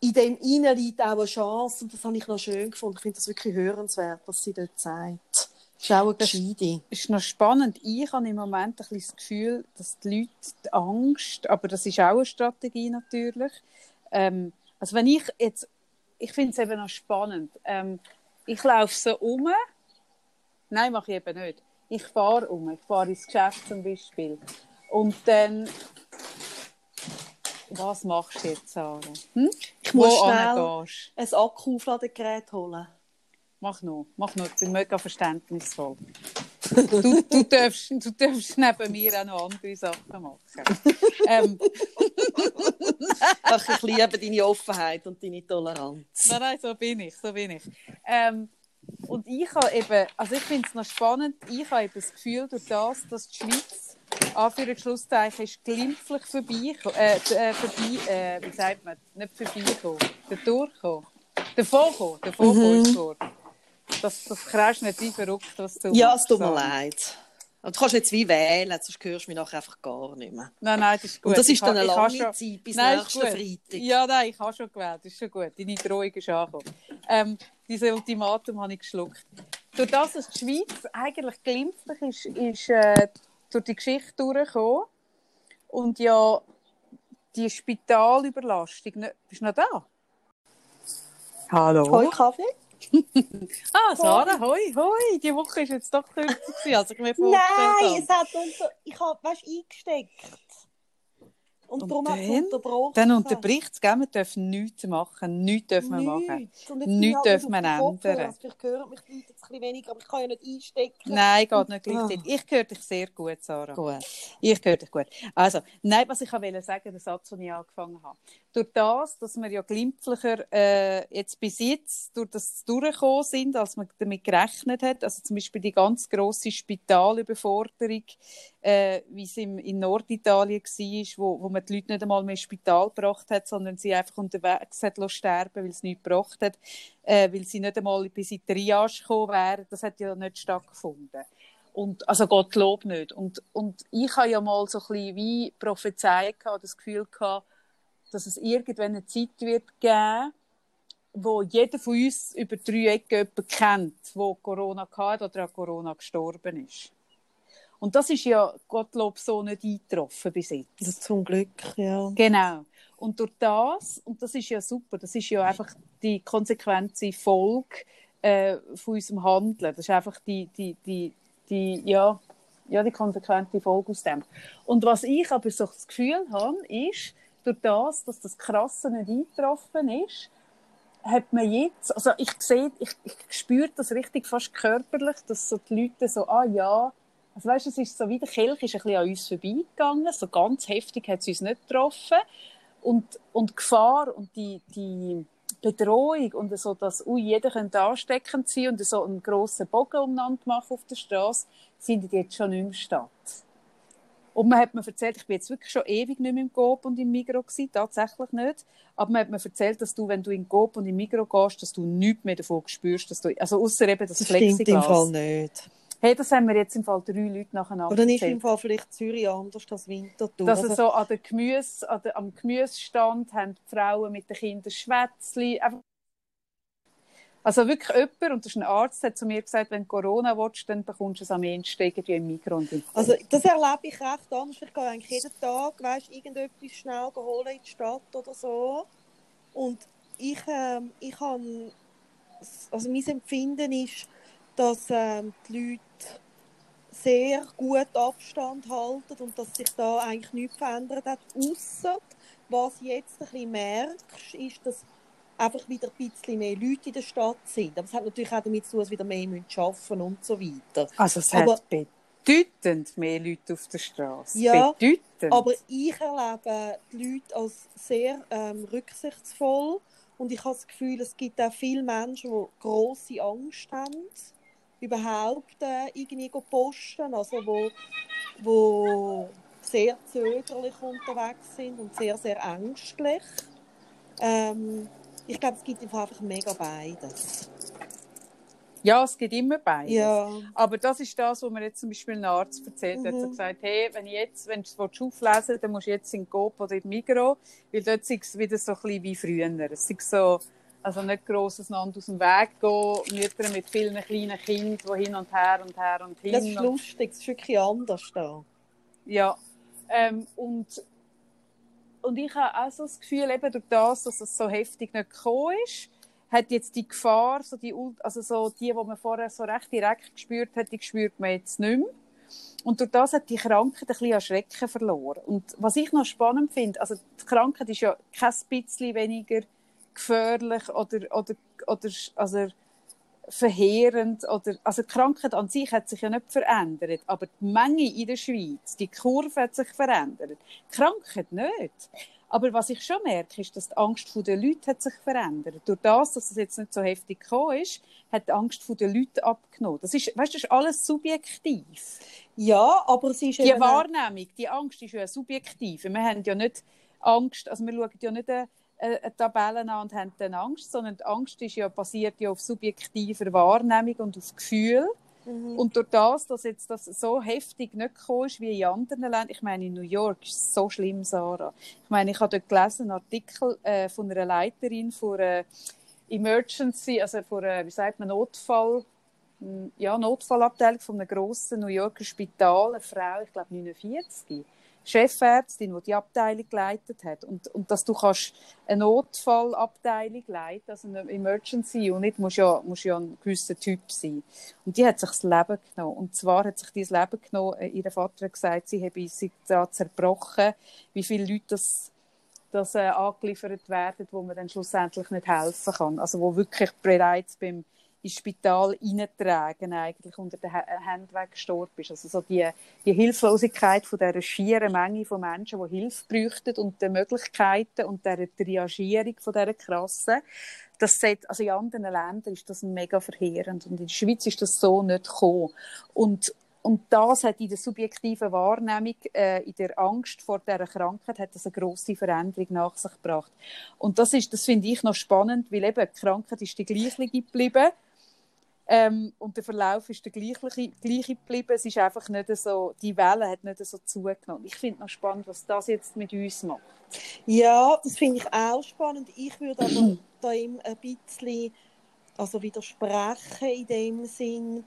S1: in dem Innen liegt auch eine Chance und das habe ich noch schön gefunden. Ich finde das wirklich hörenswert, was sie dort sagt. Das ist auch eine Gescheide.
S2: ist noch spannend. Ich habe im Moment ein bisschen das Gefühl, dass die Leute die Angst, aber das ist auch eine Strategie natürlich. Ähm, also wenn ich jetzt, ich finde es eben noch spannend. Ähm, ich laufe so um. Nein, mache ich eben nicht. Ich fahre um. Ich fahre ins Geschäft zum Beispiel. Und dann, was machst du jetzt, Sarah? Hm?
S1: Ich muss
S2: Wo
S1: schnell ein Akku-Aufladegerät holen.
S2: Mach noch, mach noch, ich bin mega verständnisvoll. du, du, darfst, du darfst neben mir auch noch andere Sachen machen. ähm,
S1: Ach, ich liebe deine Offenheit und deine Toleranz.
S2: nein, nein, so bin ich, so bin ich. Ähm, und ich habe eben, also ich finde es noch spannend, ich habe eben das Gefühl, durch das, dass die Schweiz, Anführungs- Schlusszeichen, ist glimpflich vorbei, äh, äh, vorbei äh, wie sagt man, nicht vorbeikommen, durchkommen, davonkommen, davonkommen ist das Wort. Das, das kriegst du nicht wie verrückt, was du
S1: Ja, es tut mir leid. Und du kannst jetzt wie wählen, sonst hörst du mich nachher einfach gar nicht mehr.
S2: Nein, nein, das ist gut.
S1: Und das
S2: Ich
S1: ist dann
S2: ha-
S1: eine
S2: ich
S1: lange
S2: schon-
S1: Zeit, bis
S2: Nein,
S1: nächsten. Freitag.
S2: Ja, nein, ich habe schon gewählt, das ist schon gut. Deine Drohung ist angekommen. Ähm, dieses Ultimatum habe ich geschluckt. Durch das, dass die Schweiz eigentlich glimpflich ist, ist äh, durch die Geschichte durchgekommen und ja die Spitalüberlastung nicht... Bist du noch da? Hallo?
S1: Hoi, Kaffee?
S2: Ah, Sarah, hoi, hoi. Die Woche ist jetzt doch kürzer gewesen, als ich mir vorgestellt
S1: Nein,
S2: habe.
S1: es hat unter... Ich habe, weißt du, eingesteckt. Und,
S2: Und
S1: darum hat es
S2: dann-
S1: unterbrochen.
S2: Dann unterbricht es, gell? Wir dürfen nichts machen. Nichts dürfen wir machen.
S1: Nichts. Halt
S2: dürfen wir ändern.
S1: Also Vielleicht hören mich die Leute jetzt ein bisschen weniger, aber ich kann ja nicht einstecken.
S2: Nein, geht nicht
S1: Ah.
S2: gleichzeitig. Ich höre dich sehr gut, Sarah.
S1: Gut.
S2: Ich höre dich gut. Also, nein, was ich wollte sagen, der Satz, den ich angefangen habe. Durch das, dass wir ja glimpflicher äh, jetzt bis jetzt durch das durchgekommen sind, als man damit gerechnet hat, also zum Beispiel die ganz grosse Spitalüberforderung, äh, wie es im, in Norditalien war, wo, wo man die Leute nicht einmal mehr ins Spital gebracht hat, sondern sie einfach unterwegs hat sterben, weil es nichts gebracht hat, äh, weil sie nicht einmal bis in die Triage gekommen wären. Das hat ja nicht stattgefunden. Und, also Gottlob nicht. Und, und ich habe ja mal so ein bisschen wie prophezeit gehabt, das Gefühl gehabt, dass es irgendwann eine Zeit wird geben, wo jeder von uns über drei Ecken jemanden kennt, wo Corona hatte oder an Corona gestorben ist. Und das ist ja Gottlob so nicht eingetroffen bis jetzt.
S1: Das zum Glück, ja.
S2: Genau. Und durch das, und das ist ja super, das ist ja einfach die konsequente Folge äh, von unserem Handeln. Das ist einfach die, die, die, die, ja, ja, die konsequente Folge aus dem. Und was ich aber so das Gefühl habe, ist, durch das, dass das Krasse nicht eingetroffen ist, hat man jetzt, also ich sehe, ich, ich spüre das richtig fast körperlich, dass so die Leute so, ah ja, also weißt es ist so wie der Kelch ist ein bisschen an uns vorbeigegangen, so ganz heftig hat es uns nicht getroffen und, und Gefahr und die, die Bedrohung und so, dass ui, jeder könnte ansteckend sein und so einen grossen Bogen umeinander machen auf der Straße, findet jetzt schon nicht mehr statt. Und man hat mir erzählt, ich bin jetzt wirklich schon ewig nicht mehr im Coop und im Migro gewesen, tatsächlich nicht. Aber man hat mir erzählt, dass du, wenn du in Coop und im Migro gehst, dass du nichts mehr davon spürst, dass du, also außer eben das,
S1: Das stimmt im. Fall nicht.
S2: Hey, das haben mir jetzt im Fall drei Leute nacheinander
S1: Oder ist
S2: erzählt.
S1: im Fall vielleicht Zürich anders als Winterthur?
S2: Dass
S1: Also,
S2: es so an der Gemüse, an der, am Gemüsestand haben die Frauen mit den Kindern Schwätzli. Einfach- Also wirklich jemand, und das ist ein Arzt, hat zu mir gesagt, wenn du Corona willst, dann bekommst du es am ehesten irgendwie im Mikro
S1: also das erlebe ich recht anders. Ich gehe eigentlich jeden Tag, weißt, irgendetwas schnell holen in die Stadt oder so. Und ich, ähm, ich habe, also mein Empfinden ist, dass ähm, die Leute sehr gut Abstand halten und dass sich da eigentlich nichts verändert hat. Ausser, was jetzt ein bisschen merkst, ist, dass einfach wieder ein bisschen mehr Leute in der Stadt sind. Aber es hat natürlich auch damit zu tun, dass wieder mehr müssen arbeiten und so weiter.
S2: Also es
S1: Aber-
S2: hat bedeutend mehr Leute auf der Straße.
S1: Ja,
S2: bedeutend.
S1: Aber ich erlebe die Leute als sehr ähm, rücksichtsvoll und ich habe das Gefühl, es gibt auch viele Menschen, die große Angst haben, überhaupt äh, irgendwie zu posten, also wo, wo sehr zögerlich unterwegs sind und sehr, sehr ängstlich. Ähm, ich glaube, es gibt einfach mega beides.
S2: ja, es gibt immer beides.
S1: Ja,
S2: Aber das ist das, was mir jetzt zum Beispiel ein Arzt erzählt hat. Er hat
S1: Mhm.
S2: gesagt, hey, wenn, ich jetzt, wenn du es auflesen willst, dann musst du jetzt in Coop oder in Migro, weil dort ist es wieder so ein bisschen wie früher. Es ist so, also nicht gross auseinander aus dem Weg gehen, Mütter mit vielen kleinen Kindern, die hin und her und her und hin.
S1: das ist lustig, es ist wirklich anders da.
S2: Ja, ähm, und, und ich habe auch so das Gefühl, eben durch das, dass es so heftig nicht gekommen ist, hat jetzt die Gefahr, so die, also so die, die man vorher so recht direkt gespürt hat, die spürt man jetzt nicht mehr. Und durch das hat die Krankheit ein bisschen an Schrecken verloren. Und was ich noch spannend finde, also die Krankheit ist ja kein bisschen weniger gefährlich oder, oder, oder also verheerend. Oder, also die Krankheit an sich hat sich ja nicht verändert, aber die Menge in der Schweiz, die Kurve hat sich verändert. Die Krankheit nicht. Aber was ich schon merke, ist, dass die Angst der Leute hat sich verändert. Durch das, dass es jetzt nicht so heftig gekommen ist, hat die Angst der Leute abgenommen. Das ist, weißt, du, das ist alles subjektiv.
S1: Ja, aber es ist
S2: Die Wahrnehmung, die Angst ist ja subjektiv. Wir haben ja nicht Angst, also wir schauen ja nicht eine, eine Tabelle an und haben dann Angst, sondern die Angst ist ja, basiert ja auf subjektiver Wahrnehmung und auf Gefühl.
S1: Mhm.
S2: Und durch das, dass jetzt das so heftig nicht gekommen ist wie in anderen Ländern, ich meine, in New York ist es so schlimm, Sarah. Ich meine, ich habe dort gelesen, einen Artikel äh, von einer Leiterin von einer Emergency, also von einer, wie sagt man, Notfall, ja, Notfallabteilung von einem grossen New Yorker Spital, eine Frau, ich glaube 49, Chefärztin, die die Abteilung geleitet hat. Und, und dass du kannst eine Notfallabteilung leiten, also eine Emergency Unit, musst ja, musst ja ein gewisser Typ sein. Und die hat sich das Leben genommen. Und zwar hat sich dieses Leben genommen, äh, ihr Vater hat gesagt, sie habe sich daran zerbrochen, wie viele Leute das dass äh, angeliefert werden, wo man dann schlussendlich nicht helfen kann. Also wo wirklich bereits beim ins Spital reintragen, eigentlich unter den Händen weggestorben ist. Also so die, die Hilflosigkeit von dieser schieren Menge von Menschen, die Hilfe bräuchten und die Möglichkeiten und der Triagierung von dieser krassen, das sieht, also in anderen Ländern ist das mega verheerend und in der Schweiz ist das so nicht gekommen. Und, und das hat in der subjektiven Wahrnehmung, äh, in der Angst vor dieser Krankheit, hat das eine grosse Veränderung nach sich gebracht. Und das ist, das finde ich noch spannend, weil eben die Krankheit ist die gleiche geblieben ähm, und der Verlauf ist der gleiche, gleiche geblieben. Es ist einfach nicht so, die Welle hat nicht so zugenommen. Ich finde noch spannend, was das jetzt mit uns macht.
S1: Ja, das finde ich auch spannend. Ich würde aber da ein bisschen also widersprechen in dem Sinn.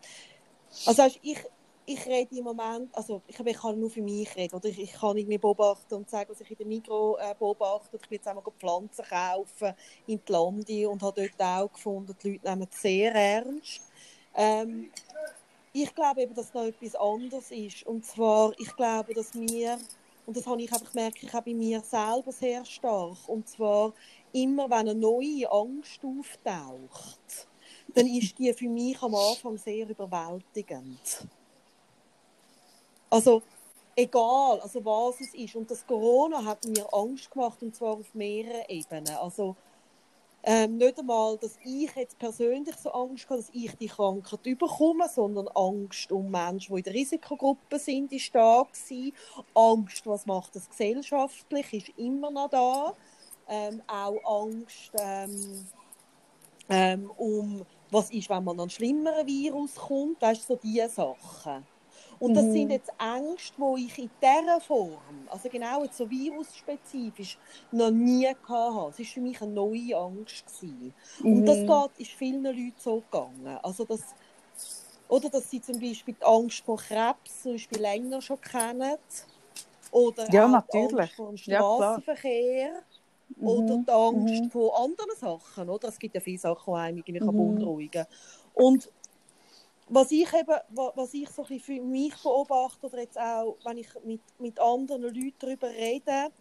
S1: Also ich, ich rede im Moment, also ich, ich kann nur für mich reden, oder ich, ich kann irgendwie beobachten und sagen, was ich in der Mikro äh, beobachte. Ich bin jetzt einmal Pflanzen kaufen in die Lande und habe dort auch gefunden, die Leute nehmen es sehr ernst. Ähm, ich glaube eben, dass noch etwas anderes ist. Und zwar, ich glaube, dass wir, und das habe ich einfach gemerkt, ich habe bei mir selber sehr stark, und zwar immer, wenn eine neue Angst auftaucht, dann ist die für mich am Anfang sehr überwältigend. Also, egal, also was es ist. Und das Corona hat mir Angst gemacht, und zwar auf mehreren Ebenen. Also, ähm, nicht einmal, dass ich jetzt persönlich so Angst habe, dass ich die Krankheit überkomme, sondern Angst um Menschen, die in der Risikogruppe sind, ist da gewesen. Angst, was macht das gesellschaftlich, ist immer noch da. Ähm, auch Angst ähm, ähm, um, was ist, wenn man an einen schlimmeren Virus kommt. Sind so diese Sachen. Und das mhm. sind jetzt Ängste, die ich in dieser Form, also genau jetzt so virusspezifisch, noch nie hatte. Es war für mich eine neue Angst. Gewesen. Mhm. Und das mhm. geht, ist vielen Leuten so gegangen. Also das, oder dass sie zum Beispiel die Angst vor Krebs zum Beispiel länger schon kennen. Oder
S2: ja,
S1: auch
S2: natürlich.
S1: die Angst vor dem Straßenverkehr. Ja, oder die Angst mhm. vor anderen Sachen. Oder? Es gibt ja viele Sachen, die einem irgendwie mhm. beunruhigen. Und was ich eben, was ich so für mich beobachte, oder jetzt auch, wenn ich mit, mit anderen Leuten darüber rede,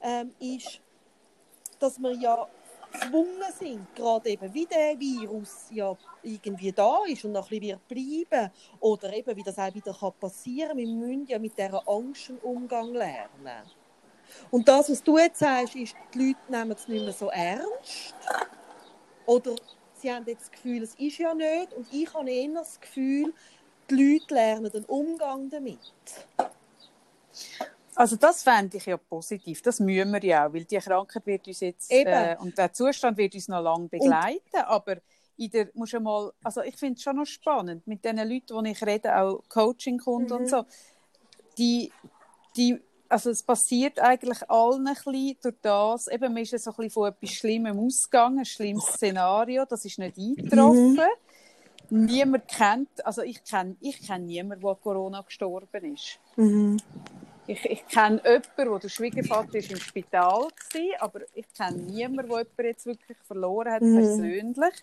S1: ähm, ist, dass wir ja gezwungen sind, gerade eben wie der Virus ja irgendwie da ist und noch ein bisschen wird bleiben, oder eben wie das auch wieder passieren kann, wir müssen ja mit dieser Angst einen Umgang lernen. Und das, was du jetzt sagst, ist, die Leute nehmen es nicht mehr so ernst, oder sie haben jetzt das Gefühl, es ist ja nicht. Und ich habe eher das Gefühl, die Leute lernen den Umgang damit.
S2: Also das fände ich ja positiv. Das müssen wir ja auch, weil die Krankheit wird uns jetzt äh, und der Zustand wird uns noch lange begleiten. Und aber in der, musst mal, also ich finde es schon noch spannend mit den Leuten, die ich rede, auch Coaching-Kunden mhm. und so. Die, die also es passiert eigentlich allen ein bisschen durch das, eben, man ist so ein bisschen von etwas Schlimmem ausgegangen, ein schlimmes Szenario, das ist nicht eingetroffen. Mhm. Niemand kennt, also ich kenne ich kenn niemanden, der an Corona gestorben ist. Mhm. Ich, ich kenne jemanden, wo der Schwiegervater ist im Spital war, aber ich kenne niemanden, der jemanden jetzt wirklich verloren hat, mhm. persönlich.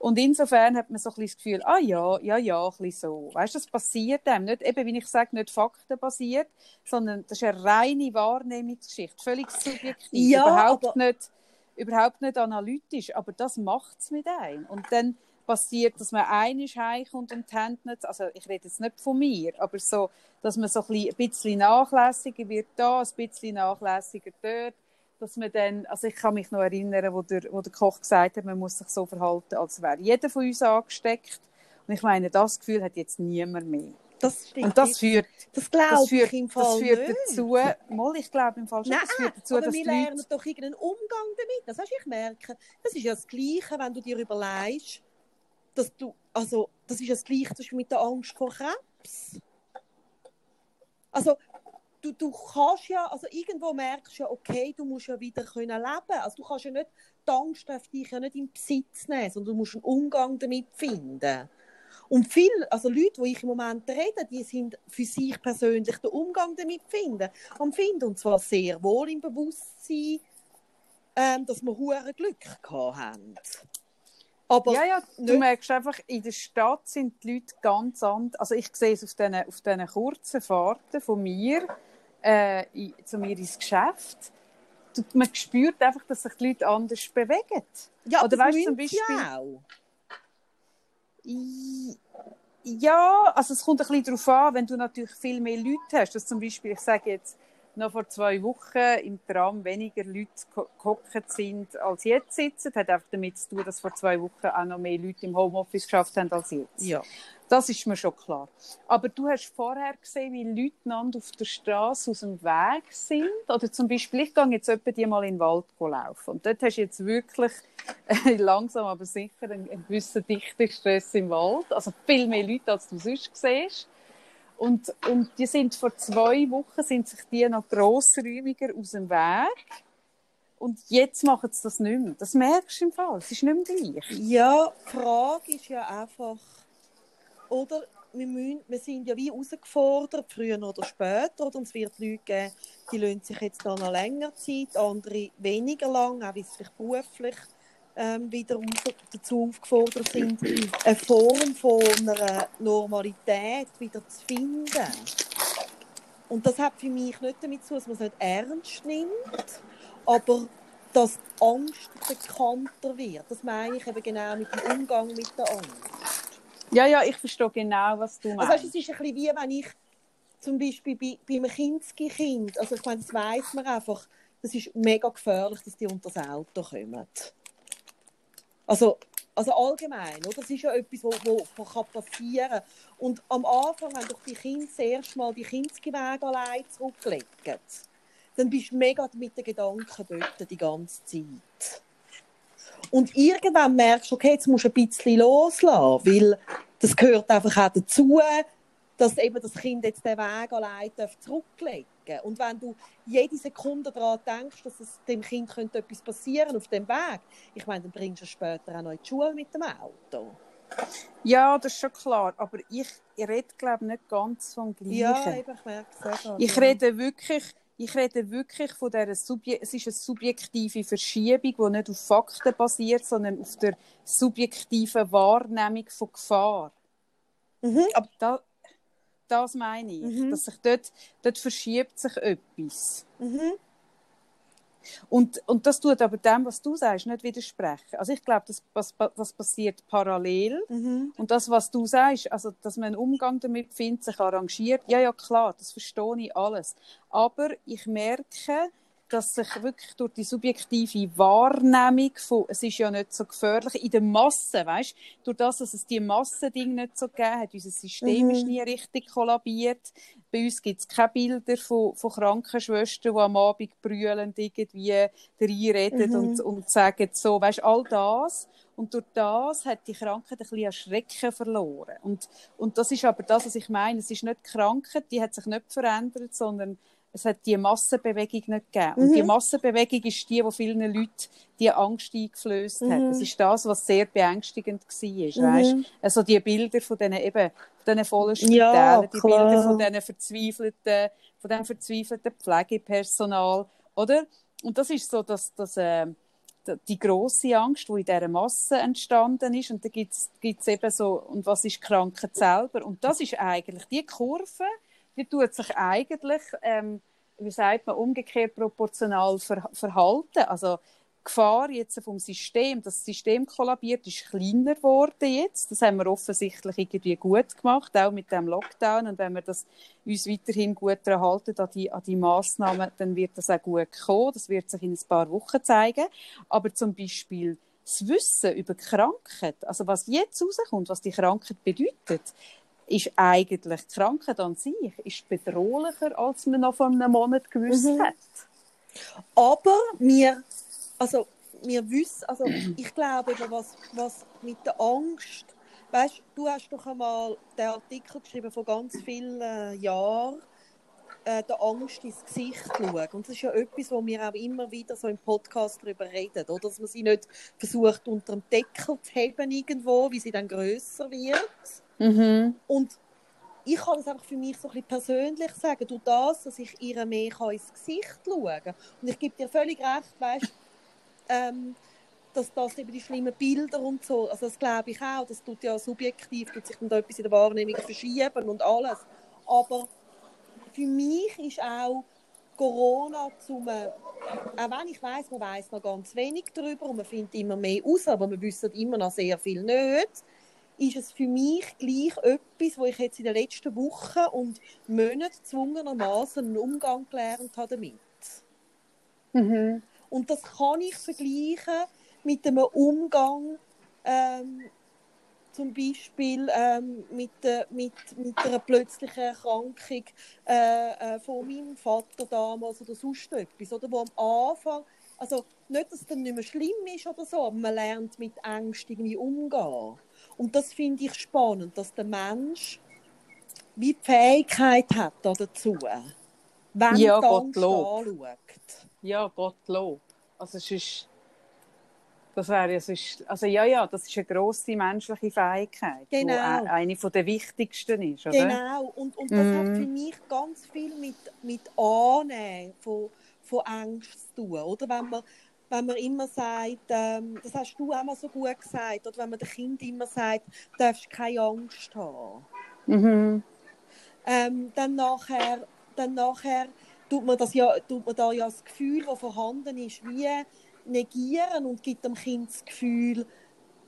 S2: Und insofern hat man so ein bisschen das Gefühl, ah ja, ja, ja, ein bisschen so. Weißt du, das passiert einem nicht, eben wie ich sage, nicht faktenbasiert, sondern das ist eine reine Wahrnehmungsgeschichte, völlig subjektiv, ja, überhaupt, aber... nicht, überhaupt nicht analytisch, aber das macht es mit einem. Und dann passiert, dass man einisch heimkommt und die Hände nicht, also ich rede jetzt nicht von mir, aber so, dass man so ein bisschen nachlässiger wird da, ein bisschen nachlässiger dort, dass man dann, also ich kann mich noch erinnern, wo der, wo der Koch gesagt hat, man muss sich so verhalten, als wäre jeder von uns angesteckt. Und ich meine, das Gefühl hat jetzt niemand mehr.
S1: Das stimmt.
S2: Und das führt,
S1: das, das
S2: führt,
S1: im
S2: Fall das führt dazu, mal, ich glaube im Fall schon, Nein, das führt dazu,
S1: aber
S2: dass
S1: wir lernen Leute... doch irgendeinen Umgang damit. Das heißt, ich merke, das ist ja das Gleiche, wenn du dir überlegst, dass du, also, das ist ja das Gleiche mit der Angst vor Krebs. Also, du, du kannst ja, also irgendwo merkst du ja, okay, du musst ja wieder können leben. Also du kannst ja nicht, die Angst darf dich ja nicht in Besitz nehmen, sondern du musst einen Umgang damit finden. Und viele, also Leute, die ich im Moment rede, die sind für sich persönlich den Umgang damit finden, am finden. Und zwar sehr wohl im Bewusstsein, ähm, dass wir hohe Glück haben.
S2: Aber ja, ja, du nicht... merkst einfach, in der Stadt sind die Leute ganz anders. Also ich sehe es auf diesen, auf diesen kurzen Fahrten von mir äh, zu mir ins Geschäft. Man spürt einfach, dass sich die Leute anders bewegen.
S1: Ja, Oder das weißt, zum Beispiel, ja auch.
S2: Ja, also es kommt ein bisschen darauf an, wenn du natürlich viel mehr Leute hast, dass zum Beispiel, ich sage jetzt, noch vor zwei Wochen im Tram weniger Leute gehockt sind, als jetzt sitzen. Das hat einfach damit zu tun, dass vor zwei Wochen auch noch mehr Leute im Homeoffice geschafft haben als jetzt.
S1: Ja.
S2: Das ist mir schon klar. Aber du hast vorher gesehen, wie Leute auf der Straße aus dem Weg sind. Oder zum Beispiel, ich gehe jetzt etwa die mal in den Wald laufen. Und dort hast du jetzt wirklich äh, langsam aber sicher einen, einen gewissen Dichtungsstress im Wald. Also viel mehr Leute, als du sonst siehst. Und, und die sind vor zwei Wochen sind sich die noch grossräumiger aus dem Weg. Und jetzt machen sie das nicht mehr. Das merkst du im Fall. Es ist nicht mehr gleich.
S1: Ja, die Frage ist ja einfach, oder wir, müssen, wir sind ja wie herausgefordert, früher oder später. Oder es wird Leute geben, die lassen sich jetzt noch länger Zeit, andere weniger lang, auch wie es vielleicht beruflich ähm, wieder dazu aufgefordert sind, eine Form von einer Normalität wieder zu finden. Und das hat für mich nicht damit zu, dass man es nicht ernst nimmt, aber dass Angst bekannter wird. Das meine ich eben genau mit dem Umgang mit der Angst.
S2: Ja, ja, ich verstehe genau, was du meinst.
S1: Also, es ist ein bisschen wie, wenn ich zum Beispiel bei, bei einem Kinski-Kind, also ich meine, das weiss man einfach, das ist mega gefährlich, dass die unter das Auto kommen. Also, also allgemein, oder? Das ist ja etwas, was wo, wo kann passieren kann. Und am Anfang, wenn doch die Kinder zuerst mal die Kindsgewege allein zurücklegen, dann bist du mega mit den Gedanken dort die ganze Zeit. Und irgendwann merkst du, okay, jetzt musst du ein bisschen loslassen, weil das gehört einfach auch dazu, dass eben das Kind jetzt den Weg allein zurücklegen darf. Und wenn du jede Sekunde daran denkst, dass es dem Kind könnte etwas passieren auf dem Weg, ich meine, dann bringst du es später auch noch in die Schule mit dem Auto.
S2: Ja, das ist schon klar. Aber ich, rede, glaube ich, nicht ganz vom Gleichen.
S1: Ja, ich merke es.
S2: Ich rede wirklich, ich rede wirklich von dieser Subje es ist eine subjektive Verschiebung, die nicht auf Fakten basiert, sondern auf der subjektiven Wahrnehmung von Gefahr.
S1: Mhm, aber
S2: da, das meine ich. Mhm. Dass sich dort, dort verschiebt sich etwas.
S1: Mhm.
S2: Und, und das tut aber dem, was du sagst, nicht widersprechen. Also ich glaube, das, was, was passiert parallel.
S1: Mhm.
S2: Und das, was du sagst, also dass man einen Umgang damit findet, sich arrangiert, ja, ja, klar, das verstehe ich alles. Aber ich merke, dass sich wirklich durch die subjektive Wahrnehmung von, es ist ja nicht so gefährlich, in der Masse, weißt durch das, dass es die Massending nicht so gegeben hat, unser System mhm. ist nie richtig kollabiert. Bei uns gibt es keine Bilder von, von Krankenschwestern, die am Abend brüllend irgendwie reinreden mhm. und, und sagen so, weißt all das. Und durch das hat die Krankheit ein bisschen Schrecken verloren. Und, und das ist aber das, was ich meine. Es ist nicht die Krankheit, die hat sich nicht verändert, sondern es hat die Massenbewegung nicht gegeben. Mhm. Und die mhm. Massenbewegung ist die, die vielen Leuten die Angst eingeflößt mhm. hat. Das ist das, was sehr beängstigend war. Mhm. Weißt? Also die Bilder von diesen eben, von diesen vollen Spitälern, ja, die Bilder von diesen verzweifelten, von dem verzweifelten Pflegepersonal, oder? Und das ist so, dass, dass äh, die große Angst, die in dieser Masse entstanden ist. Und da gibt es eben so, und was ist Krankheit selber? Und das ist eigentlich die Kurve, die tut sich eigentlich, ähm, wie sagt man, umgekehrt proportional ver verhalten. Also Gefahr jetzt vom System, das System kollabiert, ist kleiner geworden jetzt. Das haben wir offensichtlich irgendwie gut gemacht, auch mit dem Lockdown. Und wenn wir das uns weiterhin gut erhalten an die, an die Massnahmen, dann wird das auch gut kommen. Das wird sich in ein paar Wochen zeigen. Aber zum Beispiel das Wissen über die Krankheit, also was jetzt rauskommt, was die Krankheit bedeutet, ist eigentlich die Krankheit an sich ist bedrohlicher, als man noch vor einem Monat gewusst mhm. hat.
S1: Aber wir, also wir wissen, also ich glaube, was, was mit der Angst, weißt, du hast doch einmal den Artikel geschrieben von ganz vielen Jahren, äh, der Angst ins Gesicht schauen. Und das ist ja etwas, wo wir auch immer wieder so im Podcast darüber reden, oder? dass man sie nicht versucht, unter dem Deckel zu haben irgendwo, wie sie dann grösser wird.
S2: Mhm.
S1: Und ich kann es einfach für mich so ein bisschen persönlich sagen, du das, dass ich ihr mehr kann ins Gesicht schauen kann. Und ich gebe dir völlig recht, weißt ähm, dass das eben die schlimmen Bilder und so, also das glaube ich auch, das tut ja subjektiv, tut sich dann da etwas in der Wahrnehmung verschieben und alles. Aber für mich ist auch Corona zum, äh, auch wenn ich weiß, man weiß noch ganz wenig darüber und man findet immer mehr aus, aber wir wissen immer noch sehr viel nicht, ist es für mich gleich etwas, wo ich jetzt in den letzten Wochen und Monaten zwungenermaßen einen Umgang gelernt habe damit.
S2: Mhm.
S1: Und das kann ich vergleichen mit einem Umgang ähm, zum Beispiel ähm, mit, äh, mit, mit einer plötzlichen Erkrankung äh, äh, von meinem Vater damals oder sonst etwas, oder wo am Anfang, also nicht, dass es dann nicht mehr schlimm ist oder so, aber man lernt mit Ängsten irgendwie umgehen. Und das finde ich spannend, dass der Mensch wie die Fähigkeit hat dazu, wenn
S2: Ja,
S1: er
S2: Gottlob.
S1: anschaut.
S2: Ja, Gottlob. Also es ist, das wäre, es ist, also ja, ja, das ist eine grosse menschliche Fähigkeit, die
S1: Genau.
S2: eine von der wichtigsten ist, oder?
S1: Genau, und, und das hat
S2: Mhm.
S1: für mich ganz viel mit, mit Annehmen von, von Angst zu tun. Oder wenn man, wenn man immer sagt, ähm, das hast du auch mal so gut gesagt, oder wenn man dem Kind immer sagt, du darfst keine Angst haben.
S2: Mhm.
S1: Ähm, dann nachher, dann nachher tut, man das ja, tut man da ja das Gefühl, das vorhanden ist, wie negieren und gibt dem Kind das Gefühl,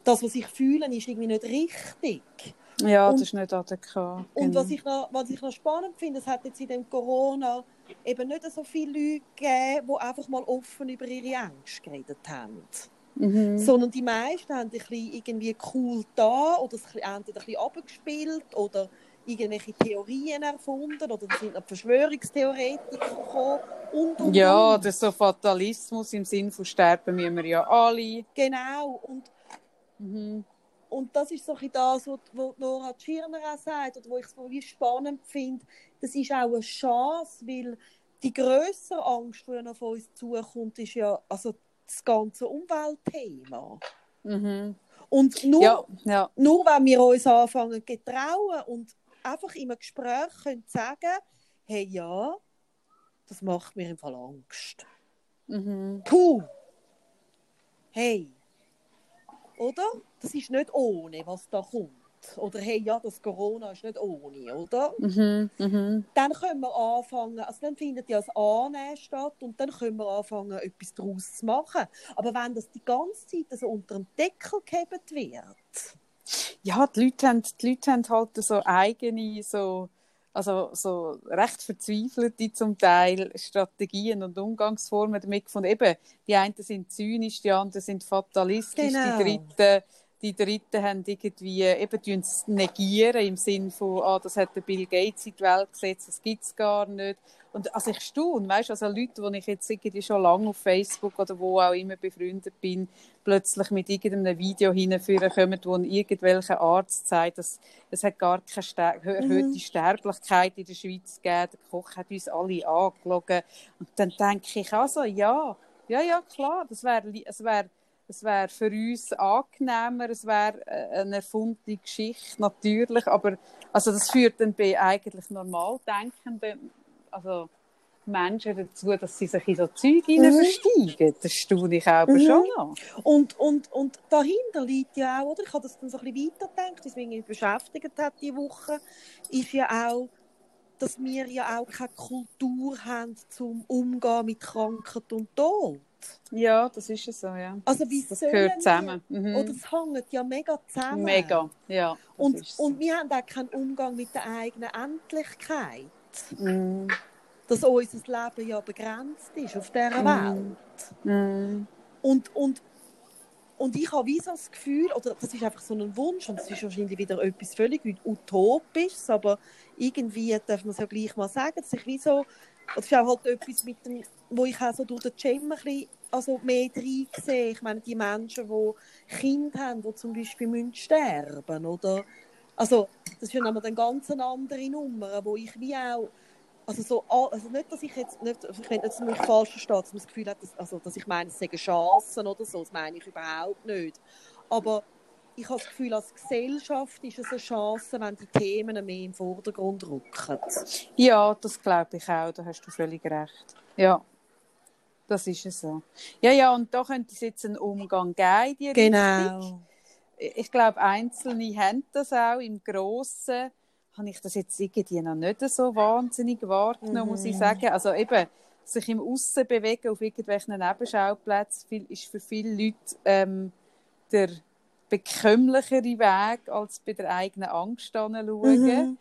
S1: das, was ich fühle, ist irgendwie nicht richtig.
S2: Ja,
S1: Und-
S2: das ist nicht adäquat.
S1: Und
S2: genau.
S1: was ich, noch, was ich noch spannend finde, es hat jetzt in dem Corona eben nicht so viele Leute gegeben, die einfach mal offen über ihre Ängste geredet haben.
S2: mhm.
S1: Sondern die meisten haben ein bisschen irgendwie cool da oder es entweder ein bisschen abgespielt oder irgendwelche Theorien erfunden oder es sind noch Verschwörungstheoretiker gekommen und, und,
S2: Ja,
S1: und.
S2: das ist so Fatalismus im Sinn von sterben müssen wir ja alle.
S1: Genau. Und,
S2: Mhm.
S1: und das ist so ein das, was Nora Tschirner auch sagt oder wo ich es wie spannend finde. Das ist auch eine Chance, weil die grössere Angst, die von uns zukommt, ist ja also das ganze Umweltthema.
S2: Mhm.
S1: Und nur,
S2: Ja, ja.
S1: nur wenn wir uns anfangen zu trauen und einfach in einem Gespräch können sagen, hey ja, das macht mir im Fall Angst.
S2: Mhm.
S1: Puh. Hey. Oder? Das ist nicht ohne, was da kommt. Oder hey, ja, das Corona ist nicht ohne, oder?
S2: Mhm. Mhm.
S1: Dann können wir anfangen, also dann findet ja das Annehmen statt und dann können wir anfangen, etwas daraus zu machen. Aber wenn das die ganze Zeit so unter dem Deckel gehebt wird,
S2: Ja, die Leute, haben, die Leute haben halt so eigene, so, also so recht verzweifelte zum Teil Strategien und Umgangsformen damit gefunden. Eben, die einen sind zynisch, die anderen sind fatalistisch,
S1: Genau.
S2: die Dritten, die Dritten haben irgendwie, eben, negieren im Sinn von, ah, das hat der Bill Gates in die Welt gesetzt, das gibt es gar nicht. Und also ich staune, weißt also Leute, die ich jetzt irgendwie schon lange auf Facebook oder wo auch immer befreundet bin, plötzlich mit irgendeinem Video hinführen kommen, wo irgendwelcher Arzt sagt, dass es hat gar keine Ster erhöhte Sterblichkeit in der Schweiz gegeben. Der Koch hat uns alle angelogen. Und dann denke ich also, ja, ja, ja, klar, das wäre es wär, es wär für uns angenehmer, es wäre äh, eine erfundene Geschichte, natürlich, aber also das führt dann bei eigentlich normal denkenden also Menschen dazu, dass sie sich in so Zeug
S1: Mhm.
S2: versteigen. Das staune ich aber
S1: Mhm.
S2: schon noch.
S1: Und, und, und dahinter liegt ja auch, oder? Ich habe das dann so ein bisschen weitergedacht, was mich beschäftigt hat diese Woche, ist ja auch, dass wir ja auch keine Kultur haben zum Umgehen mit Krankheit und Tod.
S2: Ja, das ist es so, ja.
S1: Also wie
S2: das gehört zusammen.
S1: Wir,
S2: Mhm.
S1: oder es hängt ja mega zusammen.
S2: Mega, ja.
S1: Und,
S2: so.
S1: und wir haben auch keinen Umgang mit der eigenen Endlichkeit.
S2: Mhm.
S1: Dass unser Leben ja begrenzt ist auf dieser Welt.
S2: Mhm.
S1: Und, und, und ich habe wie so das Gefühl, oder das ist einfach so ein Wunsch, und das ist wahrscheinlich wieder etwas völlig Utopisches, aber irgendwie darf man es ja gleich mal sagen, dass ich wie so, das ist auch halt etwas mit dem, wo ich auch so durch den Gym ein bisschen, also mehr reinsehe. Ich meine, die Menschen, die Kinder haben, die zum Beispiel müssen sterben oder also das ist ja nochmal eine ganz andere Nummer, wo ich wie auch also so, also nicht, dass ich jetzt, nicht, ich will nicht, mich falsch verstehe, dass man das Gefühl hat, dass, also, dass ich meine, es seien Chancen oder so, das meine ich überhaupt nicht. Aber ich habe das Gefühl, als Gesellschaft ist es eine Chance, wenn die Themen mehr im Vordergrund rücken.
S2: Ja, das glaube ich auch, da hast du völlig recht. Ja, das ist es so. Ja, ja, und da könnte es jetzt einen Umgang geben, die
S1: Genau.
S2: Richtung. Ich glaube, Einzelne haben das auch. Im Grossen habe ich das jetzt irgendwie noch nicht so wahnsinnig wahrgenommen, muss ich sagen. Also eben, sich im Aussen bewegen auf irgendwelchen Nebenschauplätzen ist für viele Leute ähm, der bekömmlichere Weg, als bei der eigenen Angst hinzuschauen.
S1: Mhm.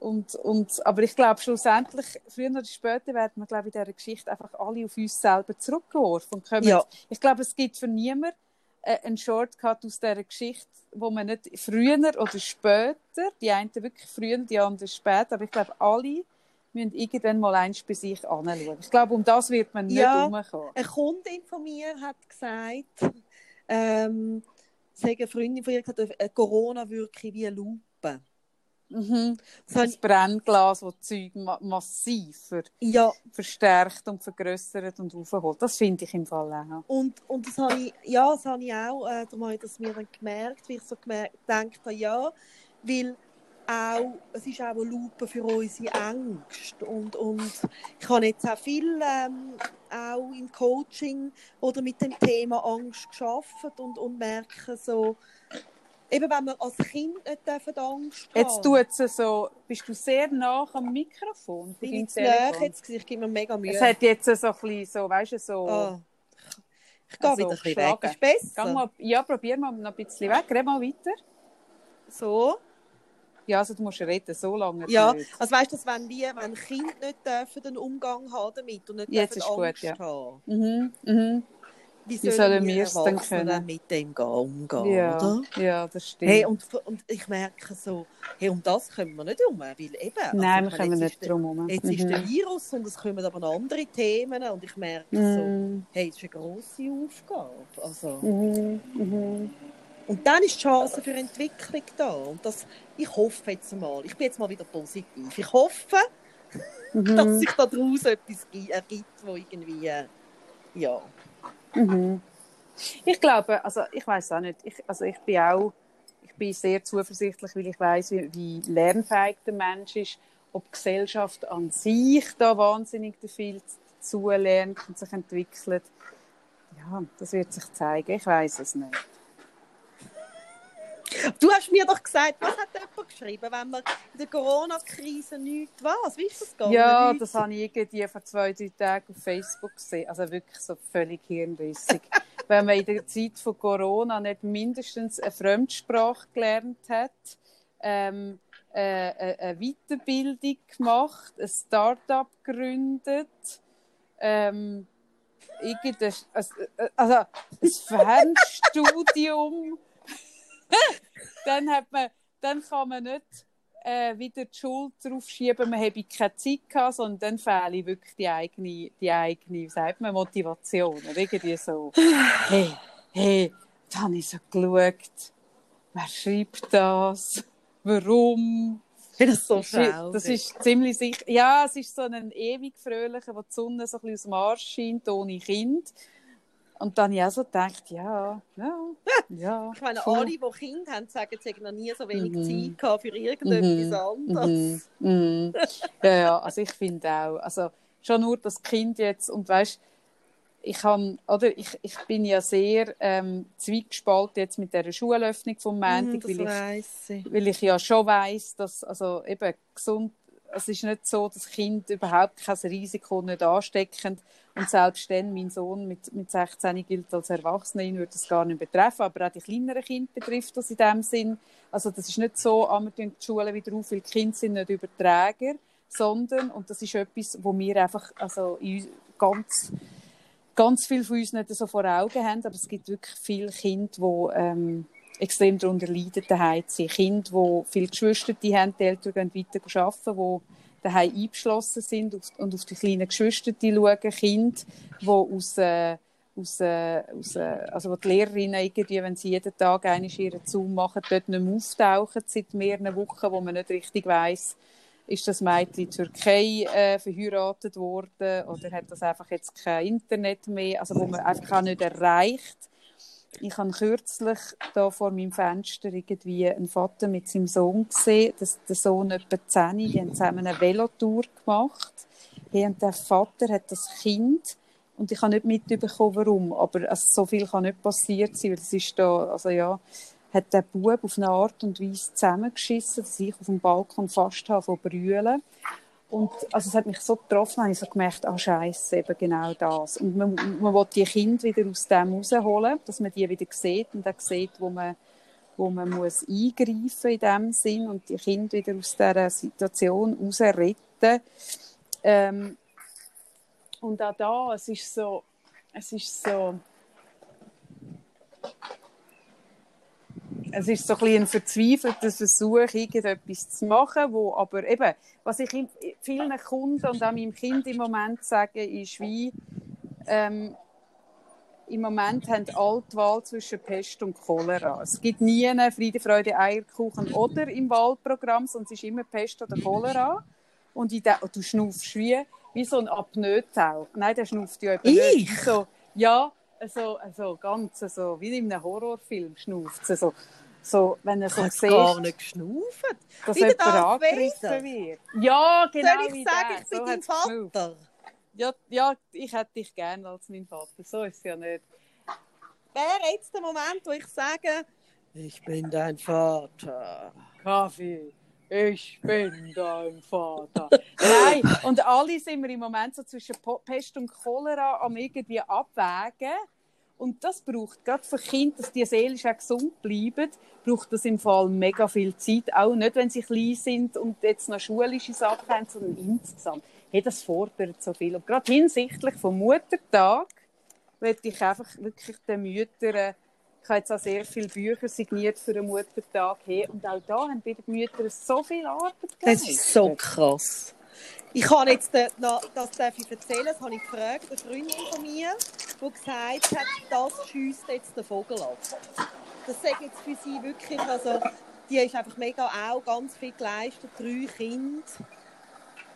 S2: Und, und, aber ich glaube, schlussendlich, früher oder später, werden wir, glaube ich, in dieser Geschichte einfach alle auf uns selber zurückgeworfen. Und kommen,
S1: Ja.
S2: Ich glaube, es gibt für niemanden äh, einen Shortcut aus dieser Geschichte, wo man nicht früher oder später, die einen wirklich früher, die anderen später, aber ich glaube, alle müssen irgendwann mal eins bei sich anschauen. Ich glaube, um das wird man nicht
S1: Ja.
S2: herumkommen.
S1: Eine Kundin von mir hat gesagt, ähm, eine Freundin von ihr gesagt, Corona wirke wie eine Lupe.
S2: Mhm.
S1: Das ich,
S2: Brennglas, das Zeug ma massiv ver
S1: ja,
S2: verstärkt und vergrößert und aufholt. Das finde ich im Fall auch.
S1: und, und das habe ich, ja, das habe ich auch, äh, darum habe ich das mir dann gemerkt, wie ich so gemerkt, gedacht habe, ja, weil auch, es ist auch eine Lupe für unsere Ängste und, und ich habe jetzt auch viel ähm, auch im Coaching oder mit dem Thema Angst geschafft und, und merke so, eben wenn wir als Kind nicht dürfen Angst haben.
S2: Jetzt tut es so, bist du sehr nah am Mikrofon von
S1: bin ich zu jetzt gewesen, ich gebe mir mega Mühe.
S2: Es hat jetzt so ein bisschen so, weißt du, so...
S1: Ah. Ich gehe
S2: Also,
S1: wieder ein bisschen weg. Ist besser?
S2: Geh mal, ja, probier mal noch ein bisschen weg. Red mal weiter.
S1: So.
S2: Ja, also du musst reden, so lange
S1: Ja,
S2: nicht.
S1: also weißt du, wenn wir, wenn Kinder nicht dürfen, den Umgang haben damit und nicht
S2: Jetzt
S1: dürfen
S2: ist gut,
S1: Angst
S2: ja.
S1: haben,
S2: Mhm, mhm.
S1: Wie
S2: Wie
S1: sollen,
S2: sollen
S1: wir
S2: es dann können?
S1: mit dem gehen, umgehen,
S2: Ja,
S1: oder?
S2: ja, das stimmt.
S1: Hey, und, und ich merke so, hey, um das können wir nicht um, weil eben, also,
S2: Nein,
S1: ich
S2: wir
S1: jetzt
S2: nicht drum herum.
S1: Jetzt ist der Virus und es kommen aber noch andere Themen und ich merke so,
S2: Mhm.
S1: hey, es ist eine grosse Aufgabe. Also,
S2: Mhm, mhm.
S1: Und dann ist die Chance für Entwicklung da. Und das, ich hoffe jetzt mal, ich bin jetzt mal wieder positiv. Ich hoffe,
S2: Mhm.
S1: dass sich daraus etwas gi- ergibt, wo irgendwie, ja.
S2: Mhm. Ich glaube, also ich weiß auch nicht. Ich, also ich bin auch, ich bin sehr zuversichtlich, weil ich weiß, wie, wie lernfähig der Mensch ist, ob die Gesellschaft an sich da wahnsinnig viel dazu lernt und sich entwickelt. Ja, das wird sich zeigen. Ich weiß es nicht.
S1: Du hast mir doch gesagt, was hat jemand geschrieben, wenn man in der Corona-Krise nichts was? Wie ist das gegangen?
S2: Ja, das habe ich irgendwie vor zwei, drei Tagen auf Facebook gesehen. Also wirklich so völlig hirnrissig. Wenn man in der Zeit von Corona nicht mindestens eine Fremdsprache gelernt hat, ähm, äh, äh, eine Weiterbildung gemacht, ein Start-up gegründet, ähm, irgendein, also, äh, also ein Fernstudium, dann, hat man, dann kann man nicht äh, wieder die Schuld drauf schieben, man habe keine Zeit gehabt, sondern dann fehle wirklich die eigene, die eigene, sagt man, Motivation. Oder irgendwie so, hey, hey, da habe ich so geschaut, wer schreibt das, warum?
S1: das ist so
S2: Das ist ziemlich sicher. Ja, es ist so ein ewig fröhlicher, wo die Sonne so ein bisschen aus dem Arsch scheint, ohne Kind. Und dann habe ich auch so gedacht, ja, ja, ja.
S1: Ich meine,
S2: voll.
S1: alle, die Kinder haben, sagen, sie hätten noch nie so wenig
S2: Mhm.
S1: Zeit gehabt für irgendetwas
S2: Mhm.
S1: anderes.
S2: Mhm. Ja, ja, also ich finde auch, also schon nur das Kind jetzt und weißt, ich kann, oder ich, ich bin ja sehr ähm, zwiegespalten jetzt mit der Schulöffnung vom
S1: Mhm,
S2: Montag,
S1: das
S2: weil ich weil ich ja schon weiß, dass also eben gesund, es ist nicht so, dass Kinder überhaupt kein Risiko nicht anstecken und selbst dann mein Sohn mit, mit 16 gilt als Erwachsener, ihn würde das gar nicht betreffen, aber auch die kleineren Kinder betrifft das in dem Sinn. Also das ist nicht so, ah, wir die Schulen wieder auf, weil die Kinder sind nicht Überträger, sondern, und das ist etwas, wo wir einfach also ganz ganz viel von uns nicht so vor Augen haben, aber es gibt wirklich viele Kinder, die ähm, extrem darunter leiden, daheim sein. Kinder, die viele Geschwister die haben, die Eltern gehen weiter arbeiten, die daheim eingeschlossen sind und auf die kleinen Geschwister die schauen. Kinder, die aus, äh, aus, äh, aus, äh, also die Lehrerinnen irgendwie, wenn sie jeden Tag einmal ihren Zoom machen, dort nicht mehr auftauchen seit mehreren Wochen, wo man nicht richtig weiss, ist das Mädchen in Türkei äh, verheiratet worden oder hat das einfach jetzt kein Internet mehr, also wo man einfach auch nicht erreicht. Ich habe kürzlich da vor meinem Fenster irgendwie einen Vater mit seinem Sohn gesehen, das, der Sohn etwa 10, die haben zusammen eine Velotour gemacht. Hey, und der Vater hat das Kind und ich habe nicht mitbekommen, warum, aber also, so viel kann nicht passiert sein, weil es ist da, also ja, hat der Bub auf eine Art und Weise zusammengeschissen, dass ich auf dem Balkon fast habe von brüllen. Und also es hat mich so getroffen, habe ich so gemerkt, ah Scheiße, eben genau das. Und man, man will die Kinder wieder aus dem rausholen, dass man die wieder sieht und auch sieht, wo man, wo man muss eingreifen in dem Sinn und die Kinder wieder aus dieser Situation rausretten. Ähm, und auch da, es ist so, es ist so, es ist so ein, ein verzweifelter Versuch, irgendetwas zu machen, wo aber eben, was ich vielen Kunden und auch meinem Kind im Moment sage, ist wie, ähm, im Moment haben alle die Wahl zwischen Pest und Cholera. Es gibt nie eine Friede, Freude, Eierkuchen oder im Wahlprogramm, sonst ist immer Pest oder Cholera. Und ich denke, du schnaufst wie, wie so ein Apnoe-Tau. Nein, der schnauft ja eben
S1: ich?
S2: nicht. So, ja, also, also ganz so, wie in einem Horrorfilm schnauft es. Also, so, wenn er so
S1: Ich
S2: sieht,
S1: gar nicht geschnauft.
S2: dass jemand
S1: Darth
S2: angegriffen wird. Ja, genau
S1: Soll ich
S2: wie
S1: sagen,
S2: der.
S1: ich bin
S2: so
S1: dein. Vater?
S2: Ja, ja, ich hätte dich gerne als mein Vater. So ist es ja nicht.
S1: Wäre jetzt der Moment, wo ich sage, ich bin dein Vater.
S2: Kaffee, ich bin dein Vater. Nein, und alle sind wir im Moment so zwischen Pest und Cholera am irgendwie abwägen. Und das braucht, gerade für Kinder, dass die seelisch auch gesund bleiben, braucht das im Fall mega viel Zeit. Auch nicht, wenn sie klein sind und jetzt noch schulische Sachen haben, sondern insgesamt. Hey, das fordert so viel. Und gerade hinsichtlich vom Muttertag möchte ich einfach wirklich den Müttern, ich habe jetzt auch sehr viele Bücher signiert für den Muttertag her und auch da haben wieder die Mütter so viel Arbeit
S1: Das ist so krass. Ich kann jetzt äh, noch, das darf ich erzählen, das habe ich gefragt, eine Freundin von mir, die gesagt hat, das schießt jetzt den Vogel ab. Das sage jetzt für sie wirklich, also die ist einfach mega auch ganz viel geleistet, drei Kinder.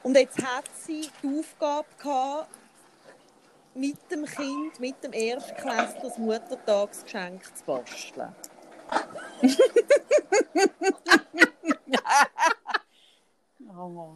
S1: Und jetzt hat sie die Aufgabe gehabt, mit dem Kind, mit dem Erstklässler das Muttertagsgeschenk zu basteln.
S2: Oh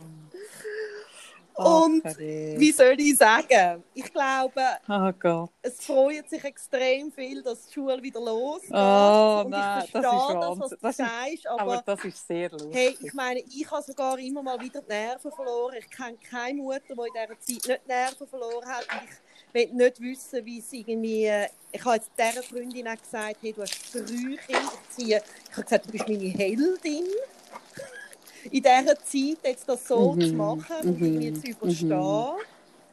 S2: Mann.
S1: Und
S2: Ach,
S1: wie soll ich sagen? Ich glaube,
S2: Oh
S1: es freut sich extrem viel, dass die Schule wieder losgeht.
S2: Oh,
S1: und
S2: nein,
S1: ich
S2: das
S1: verstehe
S2: ist
S1: das, was du
S2: Das ist-
S1: sagst, aber,
S2: Aber das ist sehr lustig.
S1: hey, ich meine, ich habe sogar immer mal wieder die Nerven verloren. Ich kenne keine Mutter, die in dieser Zeit nicht die Nerven verloren hat. Und ich will nicht wissen, wie es irgendwie... äh, Ich habe jetzt dieser Freundin auch gesagt, hey, du hast drei Kinder. Ich, ziehe, ich habe gesagt, du bist meine Heldin. In dieser Zeit jetzt das so
S2: Mhm,
S1: zu machen und
S2: mhm,
S1: irgendwie zu überstehen.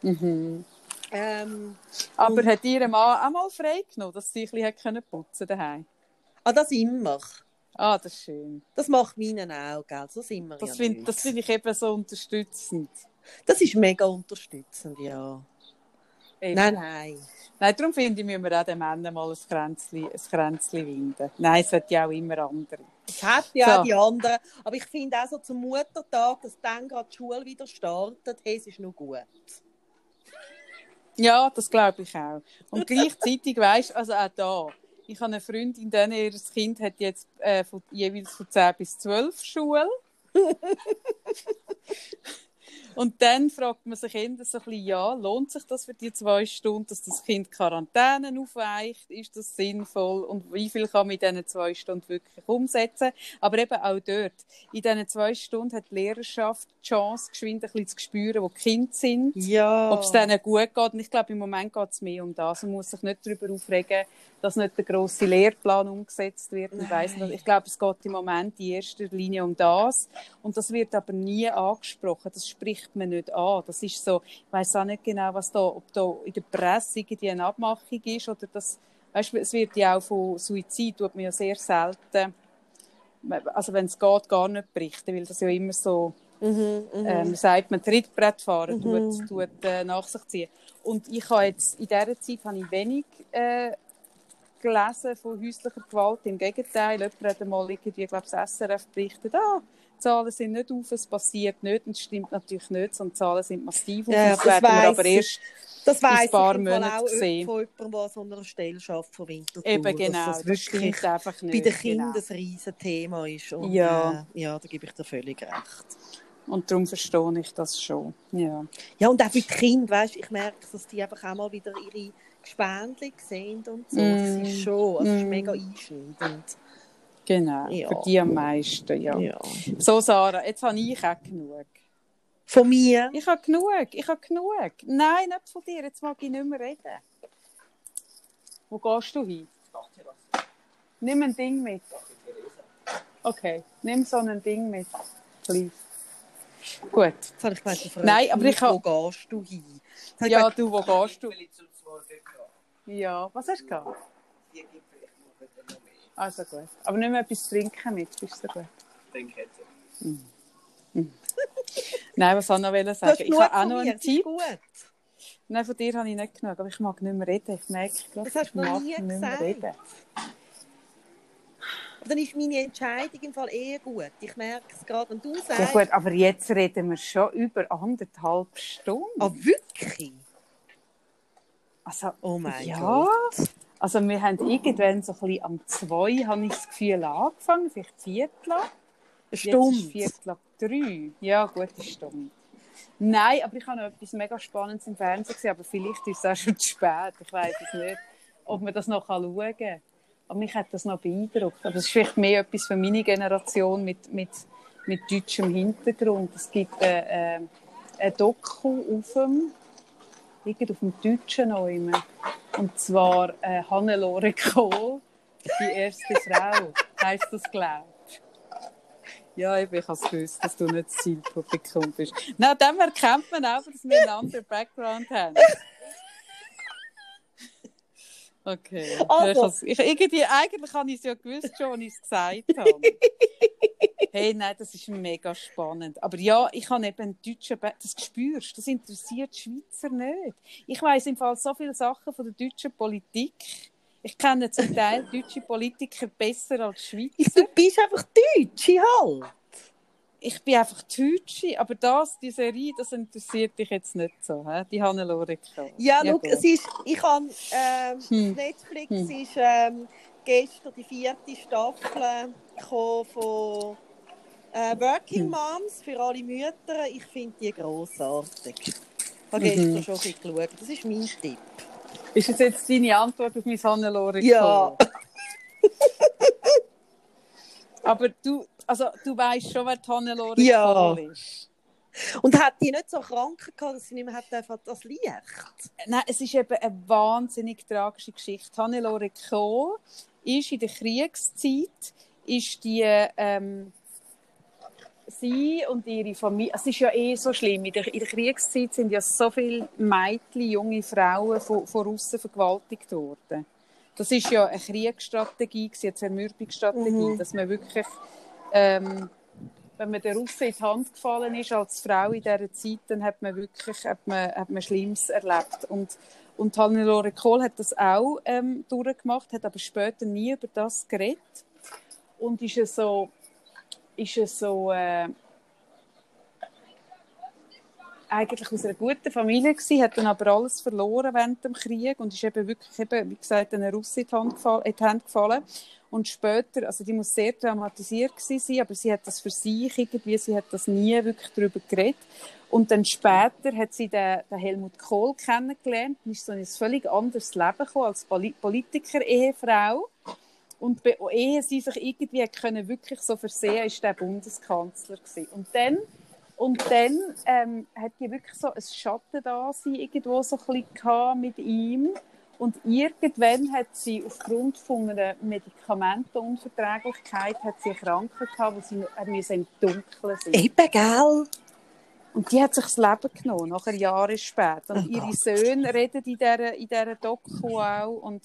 S2: Mhm.
S1: Ähm,
S2: Aber hat ihr Mann auch mal frei genommen, dass sie ein bisschen können putzen daheim?
S1: ah, das immer.
S2: Ah, das ist schön.
S1: Das macht meinen auch, gell? So sind wir
S2: Das
S1: ja
S2: finde das ich eben so unterstützend.
S1: Das ist mega unterstützend, ja.
S2: Eben.
S1: Nein, nein.
S2: Nein, darum finde ich, müssen wir auch den Männern mal ein Kränzchen, ein Kränzchen winden. Nein, es hat ja auch immer andere.
S1: Es hat ja
S2: So.
S1: auch die anderen. Aber ich finde auch so zum Muttertag, dass dann gerade die Schule wieder startet, hey, es ist noch gut.
S2: Ja, das glaube ich auch. Und gleichzeitig weißt also auch da. Ich habe eine Freundin, denen ihr Kind hat jetzt äh, von, jeweils von 10 bis 12 Schule. Und dann fragt man sich eher so ein bisschen, ja, lohnt sich das für die zwei Stunden, dass das Kind Quarantäne aufweicht? Ist das sinnvoll? Und wie viel kann man in diesen zwei Stunden wirklich umsetzen? Aber eben auch dort, in diesen zwei Stunden hat die Lehrerschaft die Chance, geschwind ein bisschen zu spüren, wo die Kinder sind
S1: Ja.
S2: ob es denen gut geht. Und ich glaube, im Moment geht es mehr um das. Man muss sich nicht darüber aufregen, dass nicht der grosse Lehrplan umgesetzt wird. Ich, weiss nicht. ich glaube, es geht im Moment in erster Linie um das. Und das wird aber nie angesprochen. Das spricht man nicht an. Das ist so, ich weiss auch nicht genau, was da, ob da in der Presse irgendwie eine Abmachung ist oder das, weißt, es wird ja auch von Suizid, tut man ja sehr selten, also wenn es geht, gar nicht berichten, weil das ja immer so
S1: Mhm, mhm.
S2: ähm, sagt man, Trittbrettfahren
S1: Mhm.
S2: tut, tut äh, nach sich ziehen. Und ich habe jetzt, in dieser Zeit habe ich wenig äh, gelesen von häuslicher Gewalt. Im Gegenteil, jemand hat einmal irgendwie, ich glaube, das SRF berichtet, ah, die Zahlen sind nicht auf, es passiert nicht, und es stimmt natürlich nicht, sondern die Zahlen sind massiv auf.
S1: Ja,
S2: das
S1: das
S2: werden wir aber
S1: ich.
S2: erst
S1: Das weiss
S2: ein paar
S1: ich
S2: Monate
S1: auch
S2: sehen.
S1: von jemandem, der an so einer Stelle arbeitet von Winterthur.
S2: Eben genau,
S1: das
S2: das,
S1: wirklich
S2: stimmt einfach nicht.
S1: bei den Kindern
S2: genau.
S1: ein riesen Thema ist. Und,
S2: Ja.
S1: Äh, ja, da gebe ich dir völlig recht.
S2: Und darum verstehe ich das schon. Ja.
S1: Ja, und auch bei den Kindern, weißt, ich merke, dass die einfach auch mal wieder ihre Gespendli sehen und so. Das
S2: Mm.
S1: ist schon, also es ist
S2: Mm.
S1: mega einschneidend.
S2: Genau,
S1: Ja.
S2: für die am meisten, ja.
S1: Ja.
S2: So, Sarah, jetzt habe ich auch genug.
S1: Von mir?
S2: Ich habe genug, ich habe genug. Nein, nicht von dir, jetzt mag ich nicht mehr reden. Wo gehst du hin? Nimm ein Ding mit. Okay, nimm so ein Ding mit, please. Gut.
S1: Jetzt habe ich gemeint,
S2: Nein, aber ich
S1: wo gehst du hin?
S2: Ja,
S1: gemeint,
S2: du, wo gehst du? Ja, was hast du gehabt? Also gut. Aber nimm etwas zu trinken mit, bist du gut? Nein, was soll ich noch sagen? Ich habe auch noch einen Tipp.
S1: gut.
S2: Nein, von dir habe ich nicht genug, aber ich mag nicht mehr reden. Ich merke, ich glaube,
S1: Das hast
S2: ich
S1: du noch
S2: mag
S1: nie
S2: nicht mehr
S1: gesagt.
S2: reden.
S1: Dann ist meine Entscheidung im Fall eher gut. Ich merke es gerade, wenn du sagst,
S2: Ja gut, aber jetzt reden wir schon über anderthalb Stunden.
S1: ah, wirklich?
S2: Also,
S1: Oh mein
S2: ja,
S1: Gott.
S2: also wir haben irgendwann so ein bisschen am zwei, habe ich das Gefühl, angefangen, vielleicht Viertel.
S1: Eine
S2: ist
S1: Stunde.
S2: Viertel ab drei. Ja, gute Stunde. Nein, aber ich habe noch etwas mega Spannendes im Fernsehen gesehen, aber vielleicht ist es auch schon zu spät. Ich weiß es nicht, ob man das noch schauen kann. Aber mich hat das noch beeindruckt. Aber es ist vielleicht mehr etwas für meine Generation mit, mit, mit deutschem Hintergrund. Es gibt äh, äh, ein Doku auf dem, irgend auf dem Deutschen noch immer. Und zwar äh, Hannelore Kohl, die erste Frau, heisst das, glaube. Ja, ich habe es gewusst, dass du nicht das Zielpublikum bist. Na, dem erkennt man auch, dass wir einen anderen Background haben. Okay.
S1: Also.
S2: Ich irgendwie, eigentlich habe ich es ja gewusst schon, als ich es gesagt habe. Hey, nein, das ist mega spannend. Aber ja, ich habe eben einen deutschen, Ba- das spürst, du, das interessiert die Schweizer nicht. Ich weiß im Fall so viele Sachen von der deutschen Politik. Ich kenne zum Teil deutsche Politiker besser als Schweizer.
S1: Du bist einfach Deutsche halt.
S2: Ich bin einfach Deutsche, aber das, die Serie, das interessiert dich jetzt nicht so, he? die Hannelore.
S1: Ja,
S2: gut.
S1: es ist, ich habe, ähm,
S2: Hm.
S1: Netflix
S2: Hm.
S1: ist ähm, gestern die vierte Staffel gekommen von äh, Working
S2: Hm.
S1: Moms für alle Mütter. Ich finde die grossartig. Ich habe
S2: Mhm.
S1: gestern schon ein bisschen geschaut. Das ist mein Tipp.
S2: Ist das jetzt deine Antwort auf mein Hannelore
S1: Ja.
S2: Aber du, also, du weißt schon, wer die Hannelore
S1: Ja.
S2: Ist.
S1: Und hat die nicht so krank gehabt, dass sie nicht mehr hat das Licht?
S2: Nein, es ist eben eine wahnsinnig tragische Geschichte. Hannelore Kohl ist in der Kriegszeit, ist die, ähm, sie und ihre Familie, es ist ja eh so schlimm, in der, in der Kriegszeit sind ja so viele Mädchen, junge Frauen von, von Russen vergewaltigt worden. Das ist ja eine Kriegsstrategie, eine Zermürbungsstrategie,
S1: Mhm.
S2: dass man wirklich, ähm, wenn man der Russe in die Hand gefallen ist als Frau in dieser Zeit, dann hat man wirklich hat man, hat man Schlimmes erlebt. Und, und Hannelore Kohl hat das auch ähm, durchgemacht, hat aber später nie über das geredet. Und ist so, ist so äh, eigentlich aus einer guten Familie gewesen, hat dann aber alles verloren während dem Krieg und ist eben wirklich, eben, wie gesagt, einer Russin in die Hand gefallen. In die Hand gefallen. Und später, also die muss sehr traumatisiert gewesen sein, aber sie hat das für sich irgendwie, sie hat das nie wirklich darüber geredet. Und dann später hat sie den, den Helmut Kohl kennengelernt und ist so in ein völlig anderes Leben gekommen als Poli Politiker-Ehefrau. Und ehe sie sich irgendwie können wirklich so versehen, ist der Bundeskanzler gewesen. Und dann und dann ähm, hat die wirklich so ein Schatten da sein, irgendwo so ein bisschen mit ihm. Und irgendwann hat sie aufgrund von einer Medikamentenunverträglichkeit hat sie eine Krankheit gehabt, wo sie im Dunkeln sein.
S1: Eben, gell?
S2: Und die hat sich das Leben genommen, nachher Jahre später. Und
S1: Oh
S2: ihre. Söhne reden in dieser, in dieser Doku auch. Und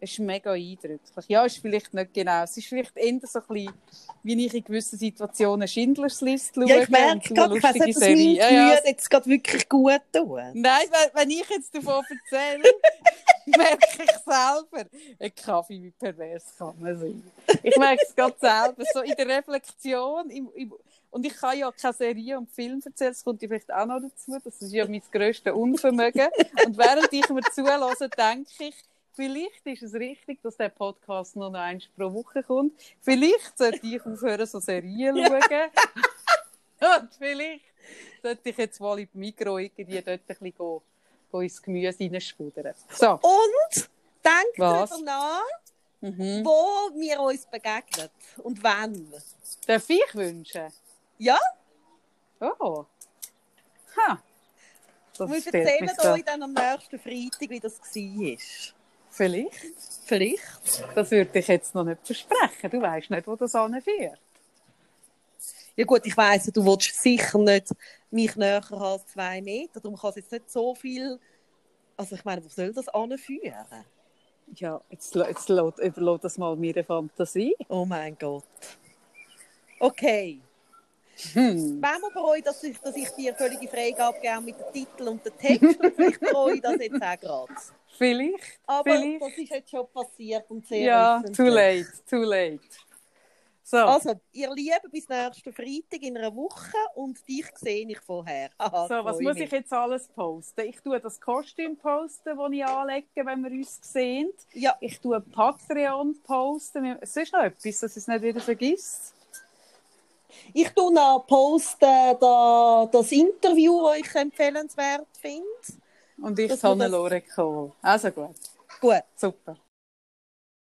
S2: ist mega eindrücklich. Ja, ist vielleicht nicht genau. Es ist vielleicht eher so ein bisschen, wie ich in gewissen Situationen Schindlers List schaue.
S1: Ja, ich merke gerade, ich weiss nicht, dass mein. Gemüse
S2: Ja, ja.
S1: jetzt gerade wirklich gut tun.
S2: Nein, wenn, wenn ich jetzt davon erzähle, merke ich selber, ein Kaffee wie pervers kann man sein. Ich merke es gerade selber, so in der Reflexion. Im, im, Und ich kann ja keine Serie und Film erzählen, das kommt vielleicht auch noch dazu. Das ist ja mein grösstes Unvermögen. und während ich mir zulasse, denke ich, vielleicht ist es richtig, dass der Podcast nur noch eins pro Woche kommt. Vielleicht sollte ich aufhören, so Serien zu schauen. und vielleicht sollte ich jetzt mal im Mikro irgendwie dort ein bisschen gehen, gehen ins Gemüse reinspudern. So.
S1: Und denkt
S2: Was?
S1: darüber nach,
S2: Mhm.
S1: wo wir uns begegnen und wann.
S2: Darf ich wünschen?
S1: Ja,
S2: Oh. Ha. Das
S1: wir erzählen euch dann am nächsten Freitag, wie das war.
S2: Vielleicht.
S1: Vielleicht.
S2: Das würde ich jetzt noch nicht versprechen. Du weißt nicht, wo das anführt.
S1: Ja gut, ich weiss, du willst sicher nicht mich näher als zwei Meter. Darum kann es jetzt nicht so viel... Also ich meine, wo soll das anführen?
S2: Ja, jetzt, jetzt lässt- überlass das mal meiner Fantasie.
S1: Oh mein Gott. Okay.
S2: Hm.
S1: Wenn wir bereuen, dass ich, dass ich dir völlige Freigabe gebe mit dem Titel und dem Text, und vielleicht bereue ich das jetzt auch gerade.
S2: Vielleicht.
S1: Aber
S2: Vielleicht.
S1: das ist jetzt schon passiert und sehr
S2: Ja,
S1: öffentlich.
S2: too late, too late. So,
S1: Also, ihr Lieben, bis nächsten Freitag in einer Woche und dich sehe ich vorher. Aha,
S2: so was muss
S1: mich.
S2: ich jetzt alles posten? Ich tue das Kostüm posten, das ich anlege, wenn wir uns sehen.
S1: Ja,
S2: Ich tue Patreon posten. Es ist noch etwas, dass ich es nicht wieder vergisst.
S1: Ich tue noch posten da, das Interview, das ich empfehlenswert finde.
S2: Und ich
S1: das-
S2: Hannelore Kohl. Also gut,
S1: Gut.
S2: super.